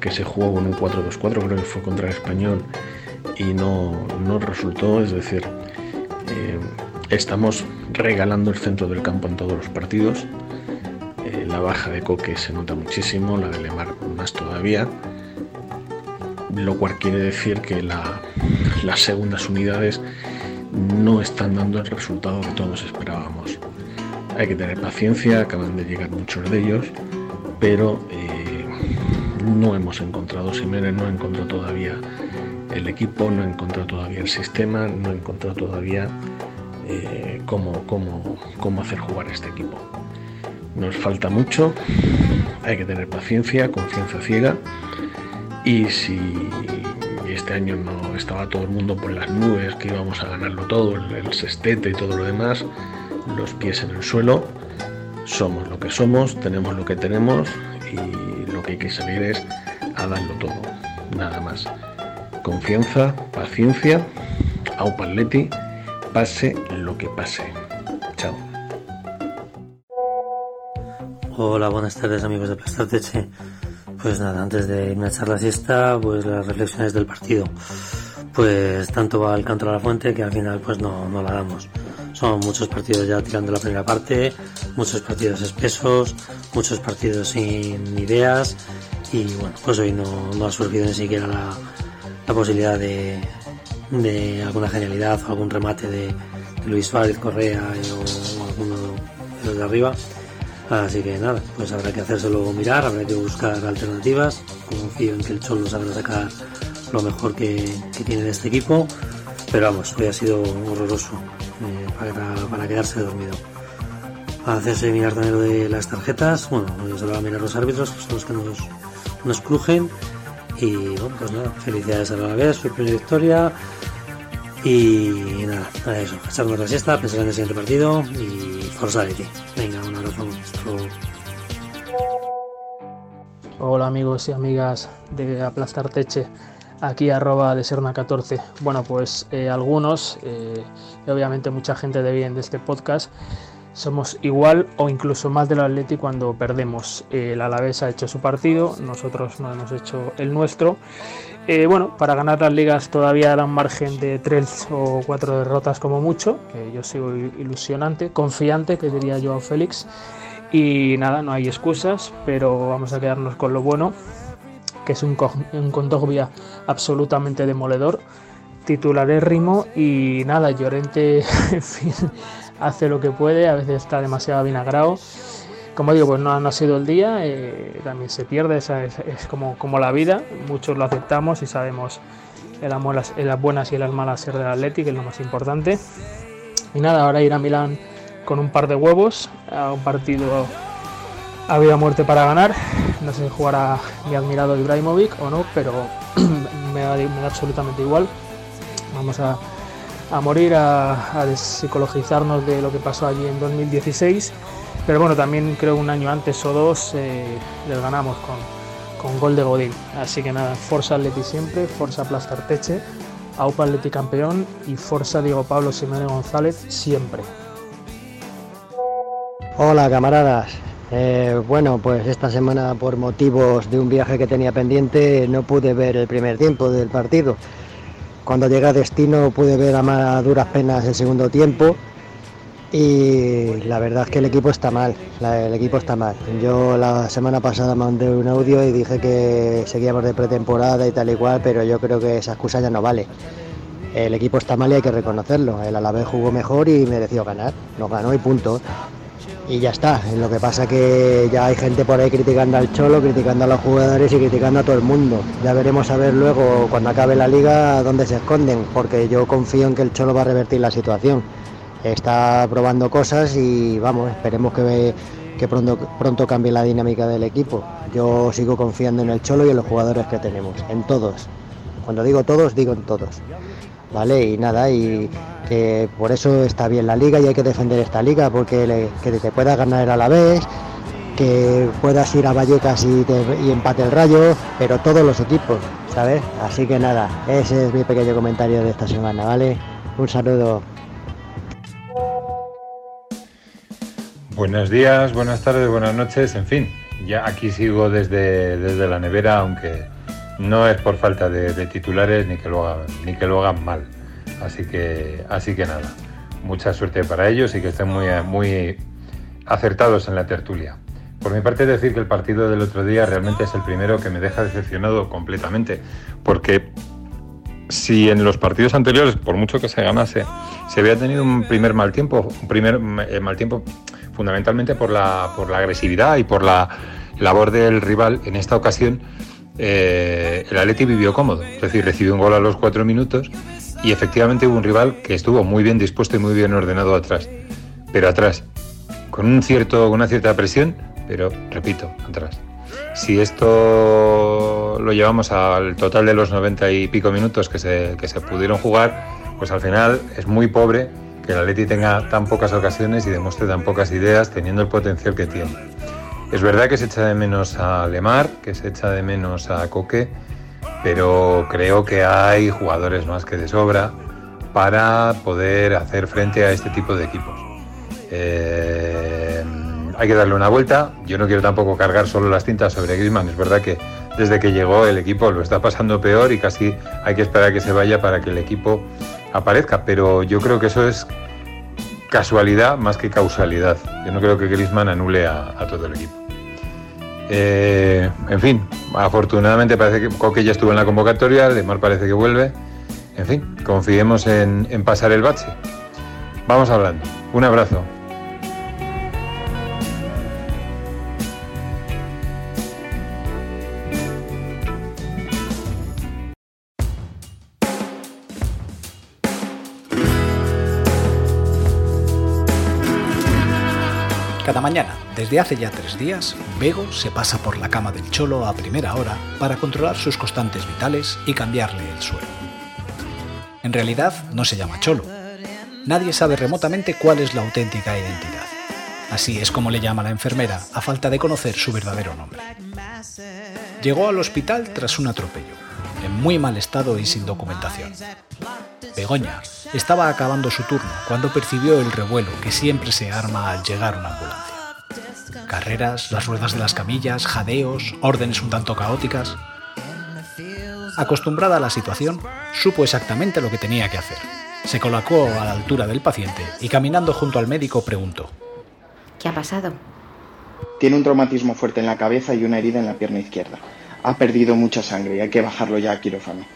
que se jugó con un 4-2-4, creo que fue contra el español, y no, no resultó. Es decir, eh, estamos regalando el centro del campo en todos los partidos. Eh, la baja de Coque se nota muchísimo, la de Lemar más todavía lo cual quiere decir que la- las segundas unidades no están dando el resultado que todos esperábamos. Hay que tener paciencia, acaban de llegar muchos de ellos, pero eh, no hemos encontrado, Simeone no ha encontrado todavía el equipo, no ha encontrado todavía el sistema, no ha encontrado todavía eh, cómo, cómo, cómo hacer jugar este equipo. Nos falta mucho, hay que tener paciencia, confianza ciega y si este año no estaba todo el mundo por las nubes, que íbamos a ganarlo todo, el, sextete y todo lo demás, los pies en el suelo, somos lo que somos, tenemos lo que tenemos y lo que hay que salir es a darlo todo, nada más. Confianza, paciencia, au paletti, pase lo que pase. Chao. Hola, buenas tardes amigos de Plastateche. Pues nada, antes de irme a echar la siesta, pues las reflexiones del partido. Pues tanto va el canto a la fuente que al final pues no, no la damos. Son muchos partidos ya tirando la primera parte, muchos partidos espesos, muchos partidos sin ideas y bueno, pues hoy no, no ha surgido ni siquiera la, la posibilidad de, de alguna genialidad o algún remate de, Luis Suárez, Correa o, o alguno de los de arriba. Así que nada, pues habrá que hacérselo mirar, habrá que buscar alternativas. Confío en que el Cholo sabrá sacar lo mejor que, que tiene de este equipo. Pero vamos, hoy ha sido horroroso eh, para, para quedarse dormido. Hacerse mirar también lo de las tarjetas. Bueno, se lo van a mirar los árbitros, que son los que nos, nos crujen. Y bueno, pues nada, felicidades a la vez, su primera victoria. Y nada, nada eso, echarnos la siesta, pensar en el siguiente partido y Forza Leti. Venga, un abrazo. Hola amigos y amigas de Aplastar Teche, aquí arroba de Serna14. Bueno, pues eh, algunos, eh, y obviamente mucha gente de bien de este podcast, somos igual o incluso más del Atleti cuando perdemos. El Alavés ha hecho su partido, nosotros no hemos hecho el nuestro. Eh, bueno, para ganar las ligas todavía era un margen de tres o cuatro derrotas como mucho. que yo sigo ilusionante, confiante, que diría yo a Félix. Y nada, no hay excusas, pero vamos a quedarnos con lo bueno, que es un, un Condogbia absolutamente demoledor, titularérrimo y nada, Llorente *laughs* en fin, hace lo que puede, a veces está demasiado vinagrado. Como digo, pues no, no ha sido el día, eh, también se pierde, es, es como, como la vida, muchos lo aceptamos y sabemos en las, las buenas y las malas ser del Atleti, que es lo más importante. Y nada, ahora ir a Milán con un par de huevos a un partido a muerte para ganar. No sé si jugará mi admirado Ibrahimovic o no, pero *clears throat* me da, me da absolutamente igual. Vamos a, morir, a, a de lo que pasó allí en 2016. Pero bueno, también creo un año antes o dos eh, les ganamos con, con gol de Godín. Así que nada, Forza Atleti siempre, Forza Plastarteche, AUPA Atleti campeón y Forza Diego Pablo Simeone González siempre. Hola camaradas. Eh, bueno, pues esta semana por motivos de un viaje que tenía pendiente no pude ver el primer tiempo del partido. Cuando llegué a destino pude ver a más duras penas el segundo tiempo y la verdad es que el equipo está mal, el equipo está mal. Yo la semana pasada mandé un audio y dije que seguíamos de pretemporada y tal y cual, pero yo creo que esa excusa ya no vale. El equipo está mal y hay que reconocerlo. El Alavés jugó mejor y mereció ganar. Nos ganó y punto. Y ya está. Lo que pasa que ya hay gente por ahí criticando al Cholo, criticando a los jugadores y criticando a todo el mundo. Ya veremos a ver luego, cuando acabe la liga, dónde se esconden, porque yo confío en que el Cholo va a revertir la situación. Está probando cosas y vamos, esperemos que, que pronto, pronto cambie la dinámica del equipo. Yo sigo confiando en el Cholo y en los jugadores que tenemos, en todos. Cuando digo todos, digo en todos. ¿Vale? Y nada, y que por eso está bien la liga y hay que defender esta liga, porque que te puedas ganar a la vez, que puedas ir a Vallecas y, te- y empate el rayo, pero todos los equipos, ¿sabes? Así que nada, ese es mi pequeño comentario de esta semana, ¿vale? Un saludo. Buenos días, buenas tardes, buenas noches, en fin, ya aquí sigo desde, desde la nevera, aunque no es por falta de, titulares ni que lo hagan, ni que lo hagan mal. Así que, así que nada, mucha suerte para ellos y que estén muy, muy acertados en la tertulia. Por mi parte decir que el partido del otro día realmente es el primero que me deja decepcionado completamente, porque si en los partidos anteriores, por mucho que se ganase, se había tenido un primer mal tiempo, un primer eh, mal tiempo fundamentalmente por la, por la agresividad y por la labor del rival, en esta ocasión eh, el Atleti vivió cómodo, es decir, recibió un gol a los cuatro minutos y efectivamente hubo un rival que estuvo muy bien dispuesto y muy bien ordenado atrás, pero atrás, con un cierto, una cierta presión, pero repito, atrás. Si esto lo llevamos al total de los 90 y pico minutos que se, que se pudieron jugar, pues al final es muy pobre que el Atleti tenga tan pocas ocasiones y demuestre tan pocas ideas teniendo el potencial que tiene. Es verdad que se echa de menos a Lemar, que se echa de menos a Coque, pero creo que hay jugadores más que de sobra para poder hacer frente a este tipo de equipos. Eh, hay que darle una vuelta. Yo no quiero tampoco cargar solo las tintas sobre Griezmann. Es verdad que desde que llegó el equipo lo está pasando peor y casi hay que esperar a que se vaya para que el equipo aparezca. Pero yo creo que eso es casualidad más que causalidad. Yo no creo que Griezmann anule a, a todo el equipo. Eh, en fin, afortunadamente parece que Coque ya estuvo en la convocatoria, Lemar parece que vuelve. En fin, confiemos en, en pasar el bache. Vamos hablando. Un abrazo. Desde hace ya tres días, Bego se pasa por la cama del cholo a primera hora para controlar sus constantes vitales y cambiarle el suelo. En realidad no se llama cholo. Nadie sabe remotamente cuál es la auténtica identidad. Así es como le llama la enfermera, a falta de conocer su verdadero nombre. Llegó al hospital tras un atropello, en muy mal estado y sin documentación. Begoña estaba acabando su turno cuando percibió el revuelo que siempre se arma al llegar una ambulancia. Carreras, las ruedas de las camillas, jadeos, órdenes un tanto caóticas. Acostumbrada a la situación, supo exactamente lo que tenía que hacer. Se colocó a la altura del paciente y caminando junto al médico preguntó. ¿Qué ha pasado? Tiene un traumatismo fuerte en la cabeza y una herida en la pierna izquierda. Ha perdido mucha sangre y hay que bajarlo ya a quirófano.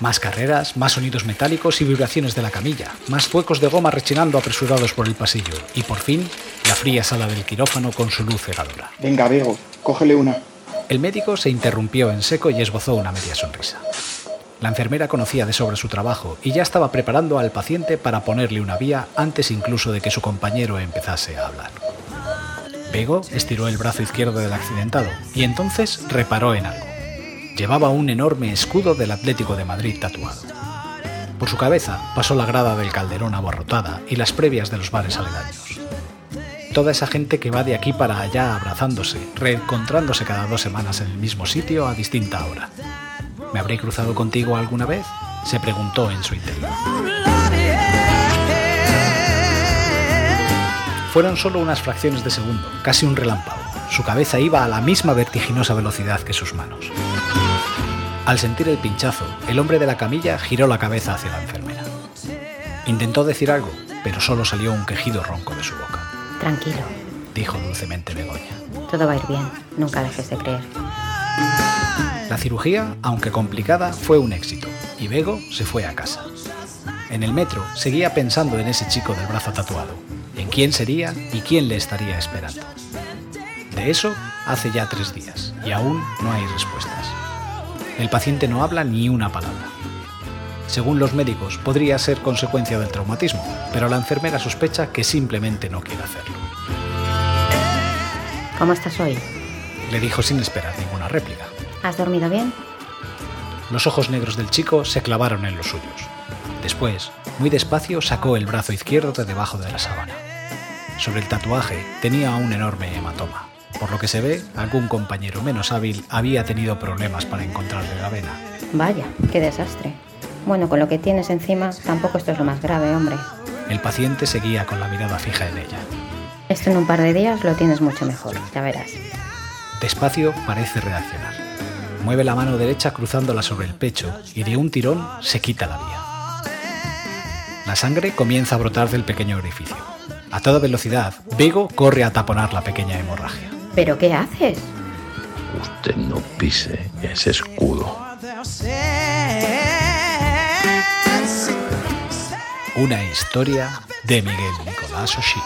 Más carreras, más sonidos metálicos y vibraciones de la camilla, más zuecos de goma rechinando apresurados por el pasillo y por fin la fría sala del quirófano con su luz cegadora. Venga, Bego, cógele una. El médico se interrumpió en seco y esbozó una media sonrisa. La enfermera conocía de sobra su trabajo y ya estaba preparando al paciente para ponerle una vía antes incluso de que su compañero empezase a hablar. Bego estiró el brazo izquierdo del accidentado y entonces reparó en algo. Llevaba un enorme escudo del Atlético de Madrid tatuado. Por su cabeza pasó la grada del Calderón abarrotada y las previas de los bares aledaños. Toda esa gente que va de aquí para allá abrazándose, reencontrándose cada dos semanas en el mismo sitio a distinta hora. ¿Me habré cruzado contigo alguna vez? se preguntó en su interior. Fueron solo unas fracciones de segundo, casi un relámpago. Su cabeza iba a la misma vertiginosa velocidad que sus manos. Al sentir el pinchazo, el hombre de la camilla giró la cabeza hacia la enfermera. Intentó decir algo, pero solo salió un quejido ronco de su boca. Tranquilo, Dijo dulcemente Begoña. todo va a ir bien. Nunca dejes de creer. La cirugía, aunque complicada, fue un éxito y Bego se fue a casa. En el metro seguía pensando en ese chico del brazo tatuado, en quién sería y quién le estaría esperando. De eso hace ya tres días y aún no hay respuestas. El paciente no habla ni una palabra. Según los médicos, podría ser consecuencia del traumatismo, pero la enfermera sospecha que simplemente no quiere hacerlo. ¿Cómo estás hoy? Le dijo sin esperar ninguna réplica. ¿Has dormido bien? Los ojos negros del chico se clavaron en los suyos. Después, muy despacio, sacó el brazo izquierdo de debajo de la sábana. Sobre el tatuaje tenía un enorme hematoma. Por lo que se ve, algún compañero menos hábil había tenido problemas para encontrarle la vena. Vaya, qué desastre. Bueno, con lo que tienes encima, tampoco esto es lo más grave, hombre. El paciente seguía con la mirada fija en ella. Esto en un par de días lo tienes mucho mejor, ya verás. Despacio parece reaccionar. Mueve la mano derecha cruzándola sobre el pecho y de un tirón se quita la vía. La sangre comienza a brotar del pequeño orificio. A toda velocidad, Bego corre a taponar la pequeña hemorragia. ¿Pero qué haces? Usted no pise ese escudo. Una historia de Miguel Nicolás Oshí.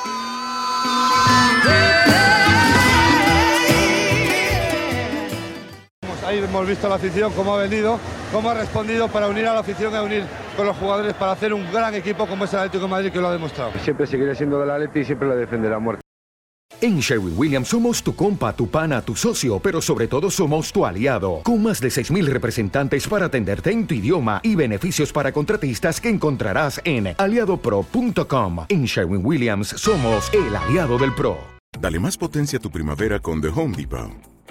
Ahí hemos visto la afición, cómo ha venido, cómo ha respondido para unir a la afición y a unir con los jugadores para hacer un gran equipo como es el Atlético de Madrid que lo ha demostrado. Siempre seguiré siendo del Atleti y siempre lo defenderé a muerte. En Sherwin Williams somos tu compa, tu pana, tu socio, pero sobre todo somos tu aliado, con más de 6.000 representantes para atenderte en tu idioma y beneficios para contratistas que encontrarás en aliadopro.com. En Sherwin Williams somos el aliado del PRO. Dale más potencia a tu primavera con The Home Depot.